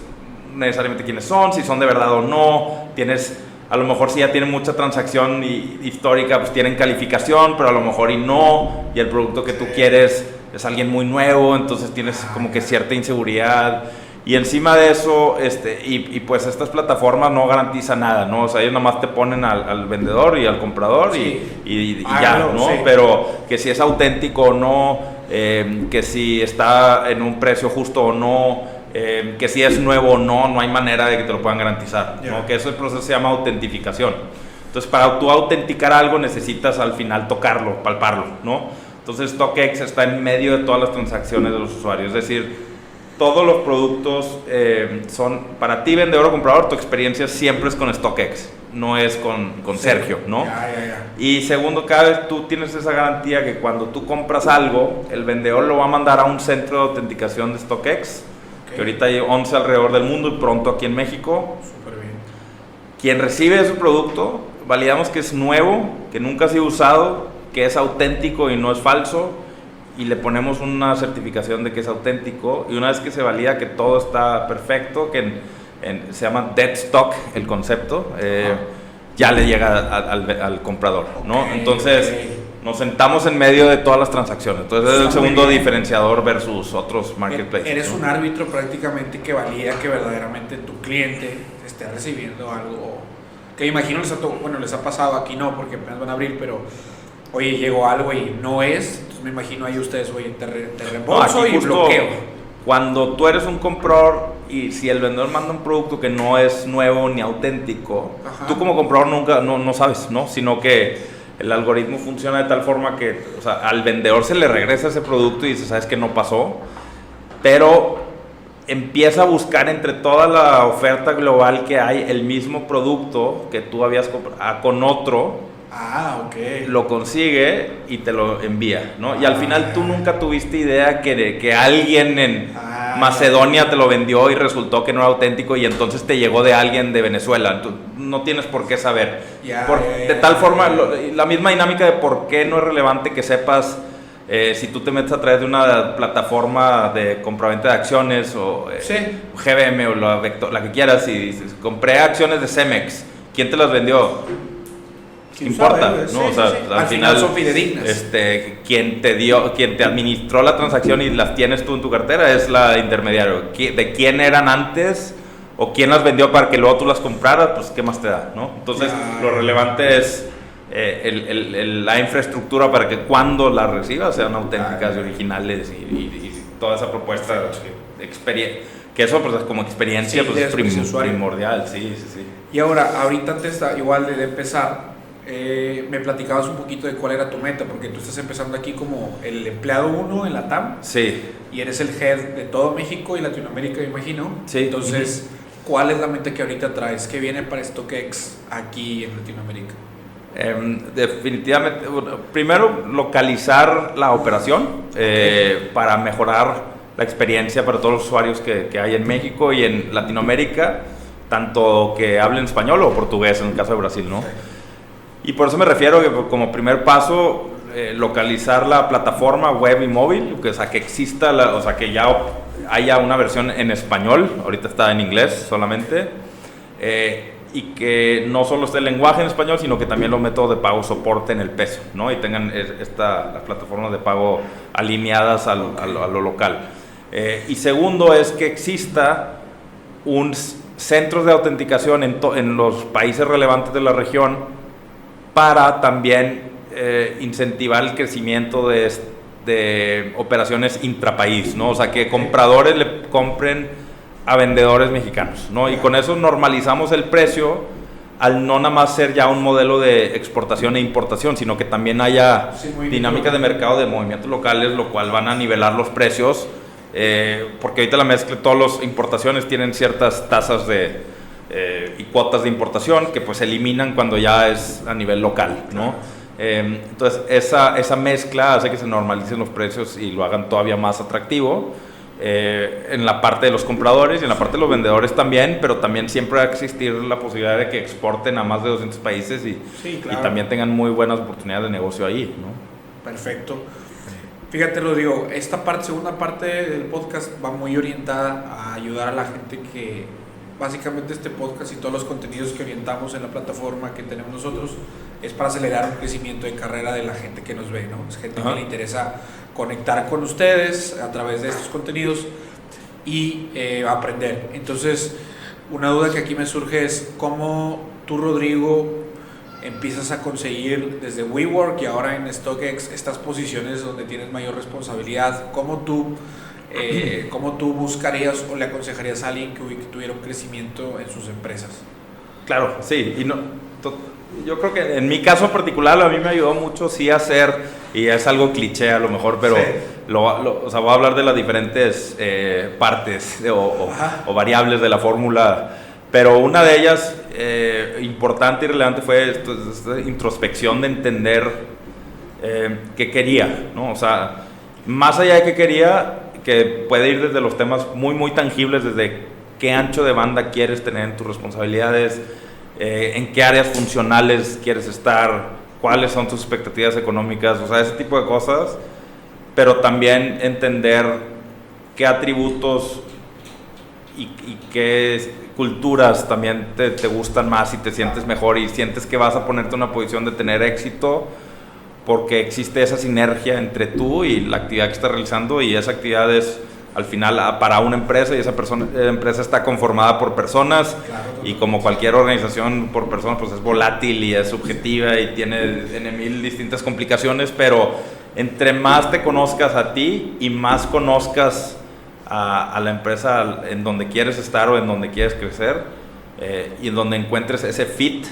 necesariamente quiénes son, si son de verdad o no, tienes a lo mejor si ya tienen mucha transacción histórica, pues tienen calificación, pero a lo mejor y no, y el producto que tú quieres es alguien muy nuevo, entonces tienes como que cierta inseguridad. Y encima de eso, este, y, pues estas plataformas no garantizan nada, ¿no? O sea, ellos nomás te ponen al, vendedor y al comprador y, ah, ya, ¿no? Pero que si es auténtico o no, eh, que si está en un precio justo o no, eh, que si es nuevo o no, no hay manera de que te lo puedan garantizar, ¿no? Que ese proceso se llama autentificación. Entonces, para tú autenticar algo necesitas al final tocarlo, palparlo, ¿no? Entonces StockX está en medio de todas las transacciones de los usuarios, es decir, todos los productos eh, son, para ti vendedor o comprador, tu experiencia siempre es con StockX. no es con, con Sergio, ¿no? Y segundo, cada vez tú tienes esa garantía que cuando tú compras algo, el vendedor lo va a mandar a un centro de autenticación de StockX, que ahorita hay 11 alrededor del mundo y pronto aquí en México. Súper bien. Quien recibe ese producto, validamos que es nuevo, que nunca ha sido usado, que es auténtico y no es falso, y le ponemos una certificación de que es auténtico, y una vez que se valida que todo está perfecto, que se llama dead stock el concepto, eh, ya le llega al, comprador, ¿no? Entonces nos sentamos en medio de todas las transacciones. Entonces es el segundo diferenciador versus otros marketplaces. Eres un árbitro prácticamente que valida que verdaderamente tu cliente esté recibiendo algo que imagino les ha, bueno, les ha pasado aquí no, porque apenas van a abrir, pero oye, llegó algo y no es, entonces me imagino ahí ustedes, oye, te, reembolso y bloqueo. Cuando tú eres un comprador y si el vendedor manda un producto que no es nuevo ni auténtico, tú como comprador nunca no, no, sabes, ¿no? Sino que el algoritmo funciona de tal forma que o sea, al vendedor se le regresa ese producto y dice, sabes que no pasó, pero empieza a buscar entre toda la oferta global que hay el mismo producto que tú habías comprado ah, con otro. Ah, ok. Lo consigue y te lo envía, ¿no? y al final tú nunca tuviste idea que, que alguien en... Ah Macedonia te lo vendió y resultó que no era auténtico y entonces te llegó de alguien de Venezuela. no tienes por qué saber. de tal forma, la misma dinámica de por qué no es relevante que sepas eh, si tú te metes a través de una plataforma de compraventa de acciones o eh, GBM o la, la, que quieras y dices, compré acciones de Cemex, ¿quién te las vendió? Importa, ¿no? o sea, al, final, son fidedignas. Este, quien te dio, quien te administró la transacción y las tienes tú en tu cartera es la intermediario. De quién eran antes o quién las vendió para que luego tú las compraras, pues qué más te da, ¿no? Entonces, lo relevante es eh, el, el, la infraestructura para que cuando las recibas sean auténticas y originales y, toda esa propuesta experiencia que eso pues como experiencia pues, es primordial, sí, sí, sí. Y ahora, ahorita antes igual de empezar, eh, me platicabas un poquito de cuál era tu meta, porque tú estás empezando aquí como el empleado uno en la TAM. Sí. Y eres el head de todo México y Latinoamérica, me imagino. Sí. Entonces, ¿cuál es la meta que ahorita traes? ¿Qué viene para StockX aquí en Latinoamérica? Em, definitivamente, primero localizar la operación eh, para mejorar la experiencia para todos los usuarios que, que hay en México y en Latinoamérica, tanto que hablen español o portugués en el caso de Brasil, ¿no? Y por eso me refiero que como primer paso, eh, localizar la plataforma web y móvil, o sea, que exista, la, o sea, que ya haya una versión en español, ahorita está en inglés solamente, eh, y que no solo esté el lenguaje en español, sino que también los métodos de pago soporten el peso, ¿no? Y tengan esta, las plataformas de pago alineadas a lo local. Eh, y segundo es que exista un centros de autenticación en, en los países relevantes de la región para también eh, incentivar el crecimiento de, de, operaciones intrapaís, ¿no? O sea, que compradores le compren a vendedores mexicanos, ¿no? Y con eso normalizamos el precio al no nada más ser ya un modelo de exportación e importación, sino que también haya dinámicas de mercado de movimientos locales, lo cual van a nivelar los precios, eh, porque ahorita la mezcla, todas las importaciones tienen ciertas tasas de, eh, y cuotas de importación que pues se eliminan cuando ya es a nivel local, ¿no? Eh, entonces esa, esa mezcla hace que se normalicen los precios y lo hagan todavía más atractivo. Eh, en la parte de los compradores y en la parte de los vendedores también, pero también siempre va a existir la posibilidad de que exporten a más de 200 países y, y también tengan muy buenas oportunidades de negocio ahí. ¿no? Perfecto. Fíjate, lo digo, esta parte, segunda parte del podcast va muy orientada a ayudar a la gente que básicamente este podcast y todos los contenidos que orientamos en la plataforma que tenemos nosotros es para acelerar un crecimiento de carrera de la gente que nos ve, ¿no? Es gente que le interesa conectar con ustedes a través de estos contenidos y eh, aprender. Entonces, una duda que aquí me surge es cómo tú, Rodrigo, empiezas a conseguir desde WeWork y ahora en StockX estas posiciones donde tienes mayor responsabilidad, cómo tú eh, ¿cómo tú buscarías o le aconsejarías a alguien que, tuviera un crecimiento en sus empresas? Claro, sí, y no, yo creo que en mi caso particular a mí me ayudó mucho sí hacer, y es algo cliché a lo mejor, pero lo, o sea, voy a hablar de las diferentes eh, partes o, variables de la fórmula Pero una de ellas eh, importante y relevante fue esta, introspección de entender eh, qué quería, ¿no? O sea, más allá de qué quería, que puede ir desde los temas muy, muy tangibles, desde qué ancho de banda quieres tener en tus responsabilidades, eh, en qué áreas funcionales quieres estar, cuáles son tus expectativas económicas, o sea, ese tipo de cosas, pero también entender qué atributos y, y qué culturas también te, te, gustan más y te sientes mejor y sientes que vas a ponerte en una posición de tener éxito porque existe esa sinergia entre tú y la actividad que estás realizando y esa actividad es al final para una empresa y esa persona, empresa está conformada por personas y como cualquier organización por personas pues es volátil y es subjetiva y tiene en mil distintas complicaciones, pero entre más te conozcas a ti y más conozcas a, la empresa en donde quieres estar o en donde quieres crecer eh, y en donde encuentres ese fit,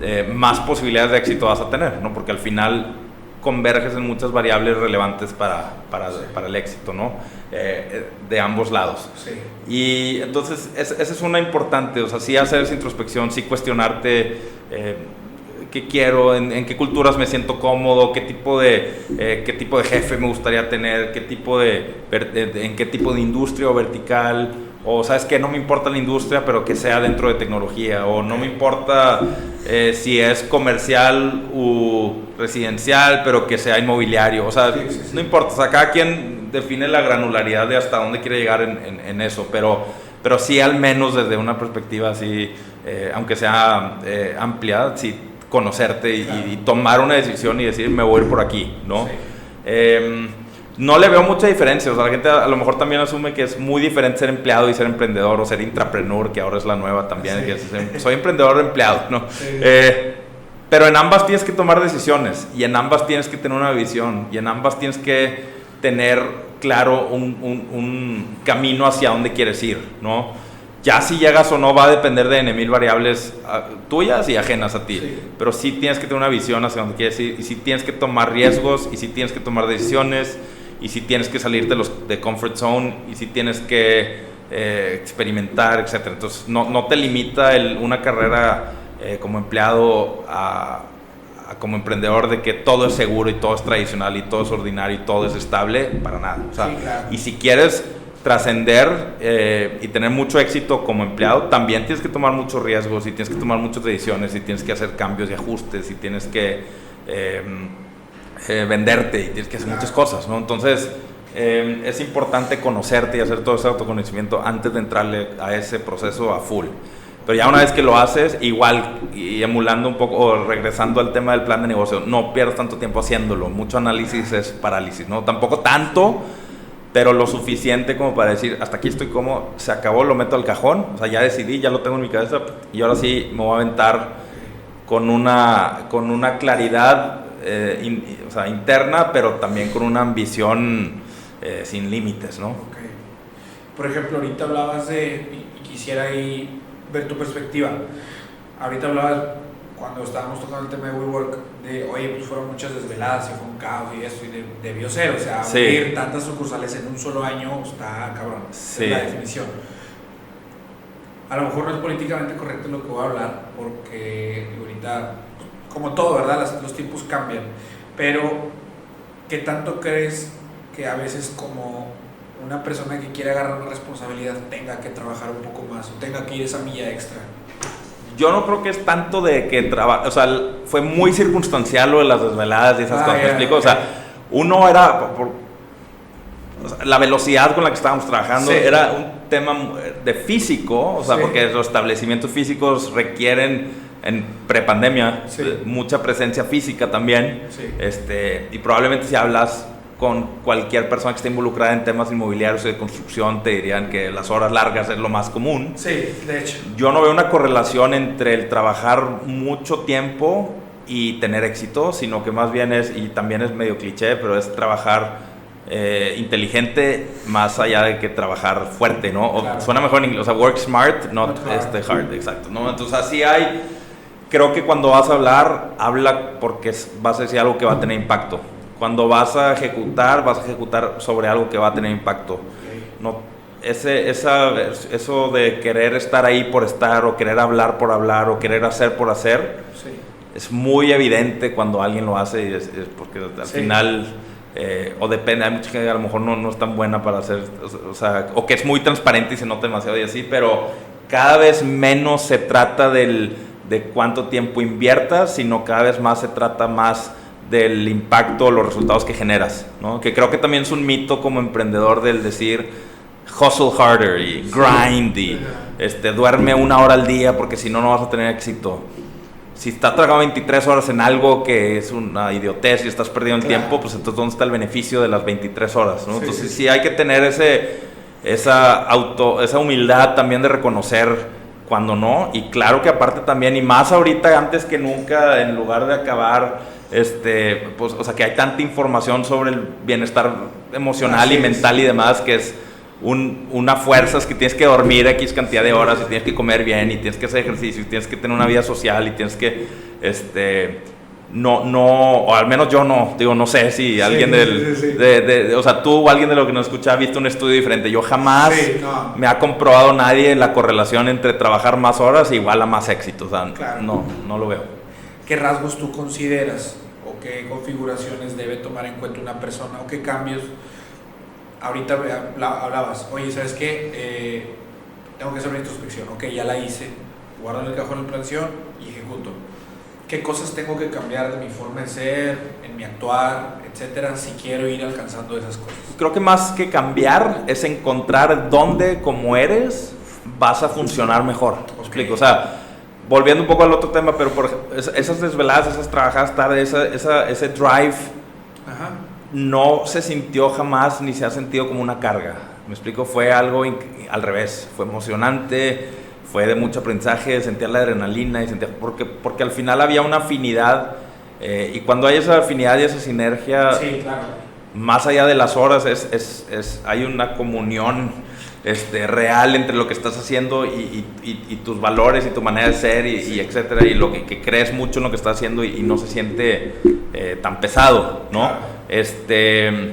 eh, más posibilidades de éxito vas a tener, ¿no? Porque al final converges en muchas variables relevantes para, para, para el éxito, ¿no? Eh, de ambos lados. Sí. Y entonces, esa es una importante, o sea, sí hacer esa introspección, sí cuestionarte qué quiero, en, qué culturas me siento cómodo, qué tipo de, eh, qué tipo de jefe me gustaría tener, qué tipo de, en qué tipo de industria o vertical, o sabes que no me importa la industria, pero que sea dentro de tecnología, o no me importa eh, si es comercial u residencial, pero que sea inmobiliario, o sea, no importa, o sea, cada quien define la granularidad de hasta dónde quiere llegar en, en, eso, pero, pero sí al menos desde una perspectiva así, eh, aunque sea amplia, sí conocerte y, tomar una decisión y decir, me voy a ir por aquí, ¿no? Em, no le veo mucha diferencia, o sea, la gente a lo mejor también asume que es muy diferente ser empleado y ser emprendedor o ser intrapreneur, que ahora es la nueva también, soy emprendedor o empleado, ¿no? Eh, pero en ambas tienes que tomar decisiones y en ambas tienes que tener una visión y en ambas tienes que tener claro un, un, un camino hacia dónde quieres ir, ¿no? Ya si llegas o no va a depender de mil variables ah, tuyas y ajenas a ti. Pero sí tienes que tener una visión hacia donde quieres ir y sí tienes que tomar riesgos y sí tienes que tomar decisiones y sí tienes que salir de los de comfort zone y sí tienes que eh, experimentar, etc. Entonces no, no te limita el, una carrera eh, como empleado a, como emprendedor de que todo es seguro y todo es tradicional y todo es ordinario y todo es estable, para nada. O sea, Y si quieres trascender eh, y tener mucho éxito como empleado, también tienes que tomar muchos riesgos y tienes que tomar muchas decisiones y tienes que hacer cambios y ajustes y tienes que em, eh, venderte y tienes que hacer muchas cosas, ¿no? Entonces, em, es importante conocerte y hacer todo ese autoconocimiento antes de entrarle a ese proceso a full. Pero ya una vez que lo haces, igual y emulando un poco o regresando al tema del plan de negocio, no pierdas tanto tiempo haciéndolo. Mucho análisis es parálisis, ¿no? Tampoco tanto pero lo suficiente como para decir, hasta aquí estoy como, se acabó, lo meto al cajón, o sea, ya decidí, ya lo tengo en mi cabeza, y ahora sí me voy a aventar con una, con una claridad eh, o sea, interna, pero también con una ambición eh, sin límites, ¿no? Okay. Por ejemplo, ahorita hablabas de, y quisiera ahí ver tu perspectiva, ahorita hablabas cuando estábamos tocando el tema de WeWork, de, oye, pues fueron muchas desveladas y fue un caos y eso, y debió ser, o sea, abrir tantas sucursales en un solo año está cabrón, es la definición. A lo mejor no es políticamente correcto lo que voy a hablar, porque ahorita, como todo, ¿verdad? los tiempos cambian, pero ¿qué tanto crees que a veces como una persona que quiere agarrar una responsabilidad tenga que trabajar un poco más o tenga que ir esa milla extra? yo no creo que es tanto de que trabaja, o sea, fue muy circunstancial lo de las desveladas y esas ah, cosas, ¿me explico? O sea, uno era, por, la velocidad con la que estábamos trabajando era un tema de físico, o sea, porque los establecimientos físicos requieren en prepandemia mucha presencia física también, este, y probablemente si hablas con cualquier persona que esté involucrada en temas inmobiliarios y de construcción, te dirían que las horas largas es lo más común. Sí, de hecho. Yo no veo una correlación entre el trabajar mucho tiempo y tener éxito, sino que más bien es, y también es medio cliché, pero es trabajar eh, inteligente más allá de que trabajar fuerte, ¿no? Suena mejor en inglés, o sea, work smart, not, este hard, exacto, ¿no? Entonces así hay, creo que cuando vas a hablar, habla porque vas a decir algo que va a tener impacto. Cuando vas a ejecutar, vas a ejecutar sobre algo que va a tener impacto. No, ese, esa, eso de querer estar ahí por estar o querer hablar por hablar o querer hacer por hacer es muy evidente cuando alguien lo hace y es, porque al final eh, o depende, hay mucha gente que a lo mejor no, no es tan buena para hacer, o, sea, o que es muy transparente y se nota demasiado y así, pero cada vez menos se trata del, de cuánto tiempo inviertas, sino cada vez más se trata más del impacto, los resultados que generas, ¿no? Que creo que también es un mito como emprendedor del decir hustle harder y grind y este, duerme una hora al día porque si no, no vas a tener éxito. Si estás trabajando 23 horas en algo que es una idiotez y estás perdiendo el tiempo, pues entonces ¿dónde está el beneficio de las 23 horas? ¿no? entonces sí. hay que tener ese, esa, auto, esa humildad también de reconocer cuando no. Y claro que aparte también, y más ahorita antes que nunca, en lugar de acabar, este, pues, o sea, que hay tanta información sobre el bienestar emocional y mental y demás, que es un, una fuerza, es que tienes que dormir X cantidad de horas y tienes que comer bien y tienes que hacer ejercicio y tienes que tener una vida social y tienes que, este, no, no, o al menos yo no, digo, no sé si alguien del, De, de, o sea, tú o alguien de lo que nos escucha ha visto un estudio diferente. Yo jamás me ha comprobado nadie la correlación entre trabajar más horas igual a más éxito, o sea, no, no lo veo. ¿Qué rasgos tú consideras o qué configuraciones debe tomar en cuenta una persona o qué cambios? Ahorita hablabas, oye, ¿sabes qué? Eh, tengo que hacer una introspección, ok, ya la hice, guardo en el cajón la planción y ejecuto qué cosas tengo que cambiar de mi forma de ser, en mi actuar, etcétera, si quiero ir alcanzando esas cosas. Creo que más que cambiar es encontrar dónde, como eres, vas a funcionar mejor. explico? O sea, volviendo un poco al otro tema, pero por esas desveladas, esas trabajadas tarde, esa, esa, ese drive, no se sintió jamás ni se ha sentido como una carga. Me explico, fue algo al revés, fue emocionante fue de mucho aprendizaje, sentía la adrenalina y sentía, porque, porque al final había una afinidad eh, y cuando hay esa afinidad y esa sinergia, más allá de las horas, es, es, es, hay una comunión este, real entre lo que estás haciendo y, y, tus valores y tu manera de ser y, etcétera, y lo que, crees mucho en lo que estás haciendo y, no se siente eh, tan pesado, ¿no? Este,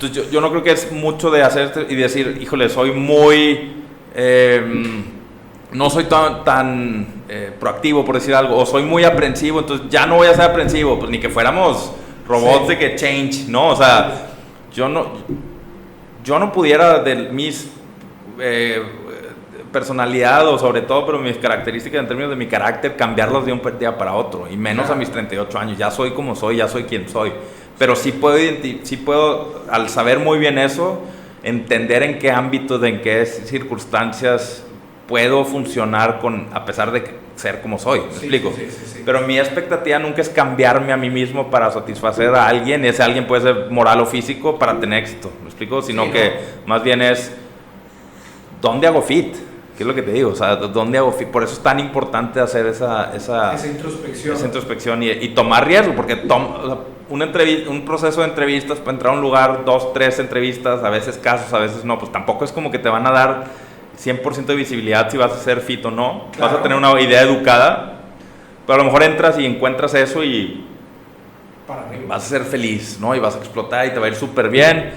yo, yo, no creo que es mucho de hacer y decir, híjole, soy muy... Eh, no soy tan, tan eh, proactivo, por decir algo, o soy muy aprensivo, entonces ya no voy a ser aprensivo, pues ni que fuéramos robots de que change, ¿no? O sea, yo no, yo no pudiera de mis eh, personalidad o sobre todo, pero mis características en términos de mi carácter, cambiarlos de un día para otro, y menos a mis 38 años, ya soy como soy, ya soy quien soy, pero sí puedo, sí puedo al saber muy bien eso, entender en qué ámbito, en qué circunstancias puedo funcionar con, a pesar de ser como soy, ¿me explico? Pero mi expectativa nunca es cambiarme a mí mismo para satisfacer a alguien, y ese alguien puede ser moral o físico para tener éxito, ¿me explico? Sino que más bien es, ¿dónde hago fit? ¿Qué es lo que te digo? O sea, ¿dónde hago fit? Por eso es tan importante hacer esa, esa, introspección, esa introspección y, tomar riesgo, porque tom, un, un proceso de entrevistas, para entrar a un lugar, dos, tres entrevistas, a veces casos, a veces no, pues tampoco es como que te van a dar 100% de visibilidad si vas a ser fit o no. Vas a tener una idea educada, pero a lo mejor entras y encuentras eso y vas a ser feliz, ¿no? Y vas a explotar y te va a ir súper bien.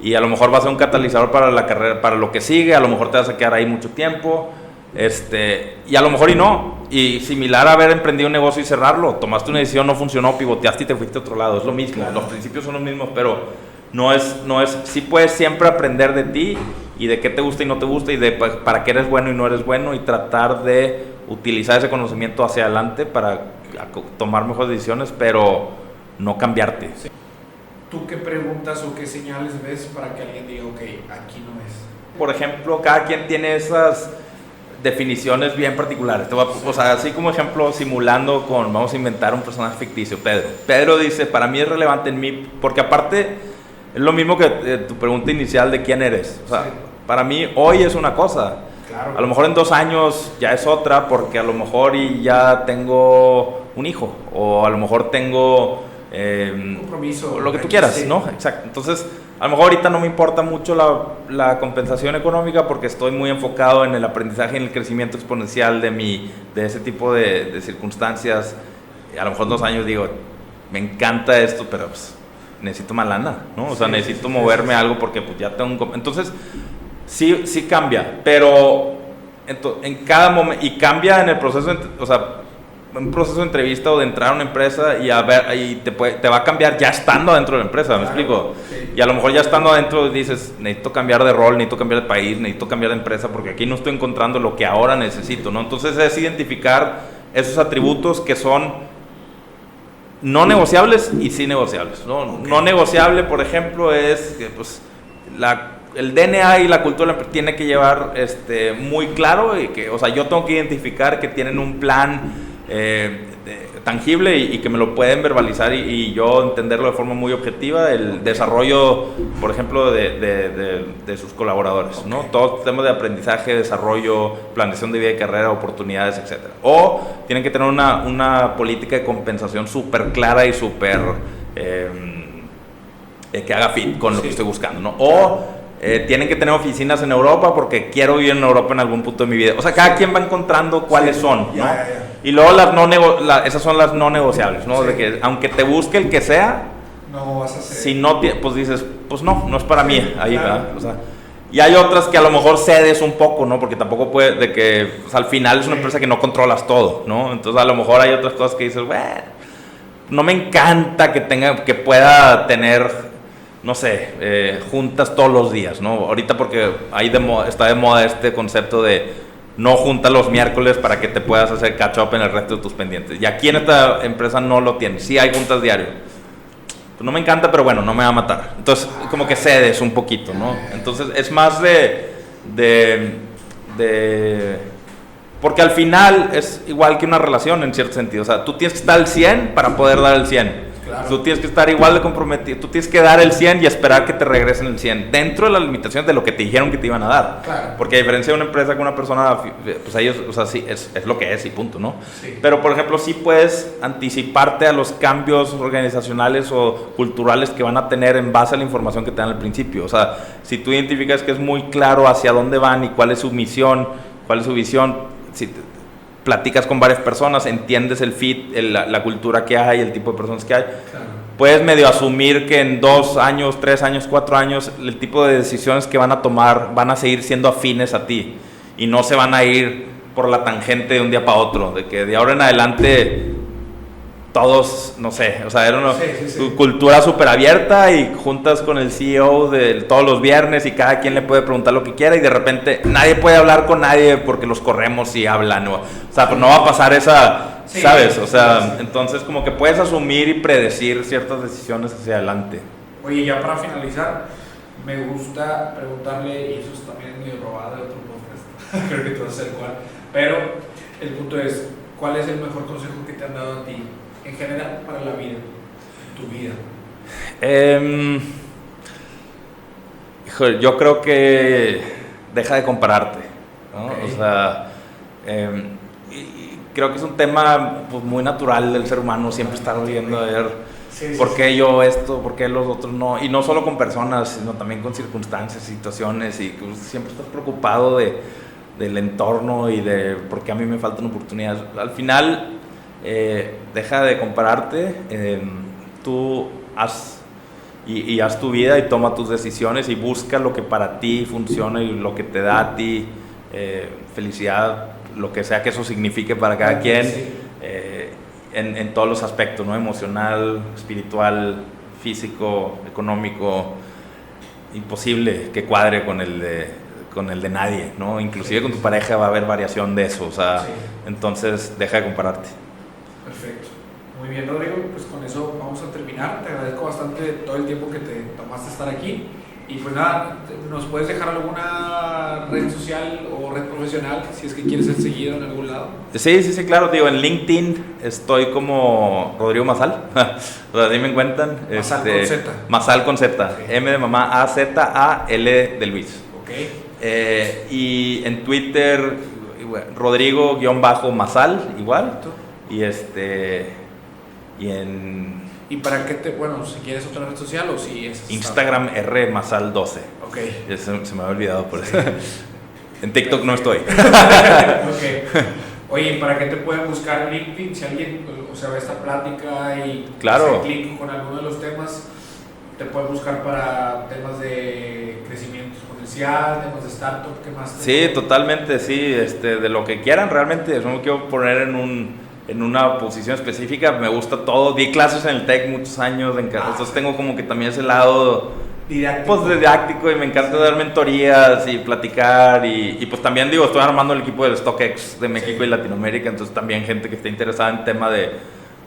Y a lo mejor vas a ser un catalizador para la carrera, para lo que sigue. A lo mejor te vas a quedar ahí mucho tiempo. Este, y a lo mejor y no. Y similar a haber emprendido un negocio y cerrarlo. Tomaste una decisión, no funcionó, pivoteaste y te fuiste a otro lado. Es lo mismo. Los principios son los mismos, pero no es, no es, sí puedes siempre aprender de ti y de qué te gusta y no te gusta y de para qué eres bueno y no eres bueno y tratar de utilizar ese conocimiento hacia adelante para tomar mejores decisiones, pero no cambiarte. ¿Tú qué preguntas o qué señales ves para que alguien diga, ok, aquí no es? Por ejemplo, cada quien tiene esas definiciones bien particulares. O sea, así como ejemplo, simulando con, vamos a inventar un personaje ficticio, Pedro. Pedro dice, para mí es relevante en mí, porque aparte es lo mismo que eh, tu pregunta inicial de quién eres. O sea, para mí hoy es una cosa. A lo mejor en dos años ya es otra porque a lo mejor y ya tengo un hijo o a lo mejor tengo eh, compromiso. Lo que tú quieras, ¿no? Exacto. Entonces, a lo mejor ahorita no me importa mucho la, la, compensación económica porque estoy muy enfocado en el aprendizaje y en el crecimiento exponencial de, mi, de ese tipo de, de circunstancias. A lo mejor en dos años digo, me encanta esto, pero pues, necesito más lana, ¿no? O sea, necesito moverme algo porque pues ya tengo... Entonces, sí, sí cambia, pero en, cada momento, y cambia en el proceso, o sea, un proceso de entrevista o de entrar a una empresa y a ver y te, puede, te va a cambiar ya estando dentro de la empresa, ¿me explico? Y a lo mejor ya estando adentro dices, necesito cambiar de rol, necesito cambiar de país, necesito cambiar de empresa porque aquí no estoy encontrando lo que ahora necesito, ¿no? Entonces es identificar esos atributos que son no negociables y sí negociables, ¿no? No negociable, por ejemplo, es que pues la el DNA y la cultura tiene que llevar este, muy claro y que, o sea, yo tengo que identificar que tienen un plan eh, tangible y, que me lo pueden verbalizar y, yo entenderlo de forma muy objetiva, el desarrollo, por ejemplo, de, de, sus colaboradores, ¿no? Todo temas de aprendizaje, desarrollo, planeación de vida y carrera, oportunidades, etc. O tienen que tener una, una política de compensación súper clara y súper... Eh, que haga fit con lo que estoy buscando, ¿no? O eh, tienen que tener oficinas en Europa porque quiero vivir en Europa en algún punto de mi vida. O sea, cada quien va encontrando cuáles son, ¿no? Y luego las no esas son las no negociables, ¿no? De que aunque te busque el que sea, no vas a hacer. Si no, pues dices, pues no, no es para mí. Ahí, ¿verdad? O sea, y hay otras que a lo mejor cedes un poco, ¿no? Porque tampoco puede, de que pues, al final es una empresa que no controlas todo, ¿no? Entonces a lo mejor hay otras cosas que dices, bueno, no me encanta que tenga, que pueda tener no sé, eh, juntas todos los días, ¿no? Ahorita porque ahí está de moda este concepto de no juntas los miércoles para que te puedas hacer catch up en el resto de tus pendientes. Y aquí en esta empresa no lo tiene, sí hay juntas diario. Pues no me encanta, pero bueno, no me va a matar. Entonces, como que cedes un poquito, ¿no? Entonces, es más de, de, de porque al final es igual que una relación en cierto sentido. O sea, tú tienes que estar al 100 para poder dar el 100. Tú tienes que estar igual de comprometido, tú tienes que dar el 100 y esperar que te regresen el 100 dentro de las limitaciones de lo que te dijeron que te iban a dar. Porque a diferencia de una empresa con una persona, pues ellos, o sea, sí, es, es lo que es y punto, ¿no? Pero por ejemplo, sí puedes anticiparte a los cambios organizacionales o culturales que van a tener en base a la información que te dan al principio. O sea, si tú identificas que es muy claro hacia dónde van y cuál es su misión, cuál es su visión, si platicas con varias personas, entiendes el fit, la, cultura que hay, el tipo de personas que hay, puedes medio asumir que en dos años, tres años, cuatro años, el tipo de decisiones que van a tomar van a seguir siendo afines a ti y no se van a ir por la tangente de un día para otro, de que de ahora en adelante todos, no sé, o sea, era una cultura súper abierta y juntas con el CEO de todos los viernes y cada quien le puede preguntar lo que quiera y de repente nadie puede hablar con nadie porque los corremos y hablan, o, sea, pues no va a pasar esa, ¿sabes? O sea, entonces como que puedes asumir y predecir ciertas decisiones hacia adelante. Oye, ya para finalizar, me gusta preguntarle, y eso es también medio robado de otro podcast, creo que tú vas a cuál, pero el punto es, ¿cuál es el mejor consejo que te han dado a ti en general para la vida, tu vida? Eh, yo creo que deja de compararte. ¿no? O sea, em, creo que es un tema pues, muy natural del ser humano, siempre estar viendo a ver por qué yo esto, por qué los otros no. Y no solo con personas, sino también con circunstancias, situaciones, y siempre estás preocupado de, del entorno y de por qué a mí me faltan oportunidades. Al final, eh, deja de compararte, em, tú haz y, haz tu vida y toma tus decisiones y busca lo que para ti funciona y lo que te da a ti eh, felicidad, lo que sea que eso signifique para cada quien, eh, en, en, todos los aspectos, ¿no? emocional, espiritual, físico, económico, imposible que cuadre con el de, con el de nadie, ¿no? Inclusive con tu pareja va a haber variación de eso, o sea, entonces deja de compararte. Bien, Rodrigo, pues con eso vamos a terminar. Te agradezco bastante todo el tiempo que te tomaste estar aquí. Y pues nada, ¿nos puedes dejar alguna red social o red profesional si es que quieres ser seguido en algún lado? Sí, sí, sí, claro. Digo, en LinkedIn estoy como Rodrigo Mazal. o sea, ahí me encuentran. Mazal este, con Z. Mazal con Z. M de mamá, A, Z, A, L de Luis. Ok. Eh, y en Twitter, Rodrigo-Mazal, igual. Y este. Y en. ¿Y para qué te.? Bueno, si quieres otra red social o si es. Instagram R Masal 12. Ok. se, me había olvidado por eso. en TikTok no estoy. ok. Oye, ¿para qué te pueden buscar LinkedIn? Si alguien, o sea, ve esta plática y claro. hace clic con alguno de los temas, te pueden buscar para temas de crecimiento comercial, temas de startup, ¿qué más? Sí, totalmente, sí, este, de lo que quieran realmente, no me quiero poner en un en una posición específica, me gusta todo, di clases en el TEC muchos años, en, ah, entonces tengo como que también ese lado didáctico. Pues didáctico y me encanta dar mentorías y platicar y, y, pues también digo, estoy armando el equipo del StockX de México y Latinoamérica, entonces también gente que esté interesada en tema de,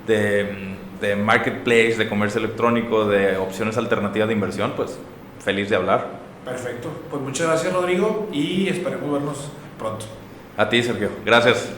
de, de marketplace, de comercio electrónico, de opciones alternativas de inversión, pues feliz de hablar. Perfecto, pues muchas gracias Rodrigo y esperemos vernos pronto. A ti Sergio, gracias.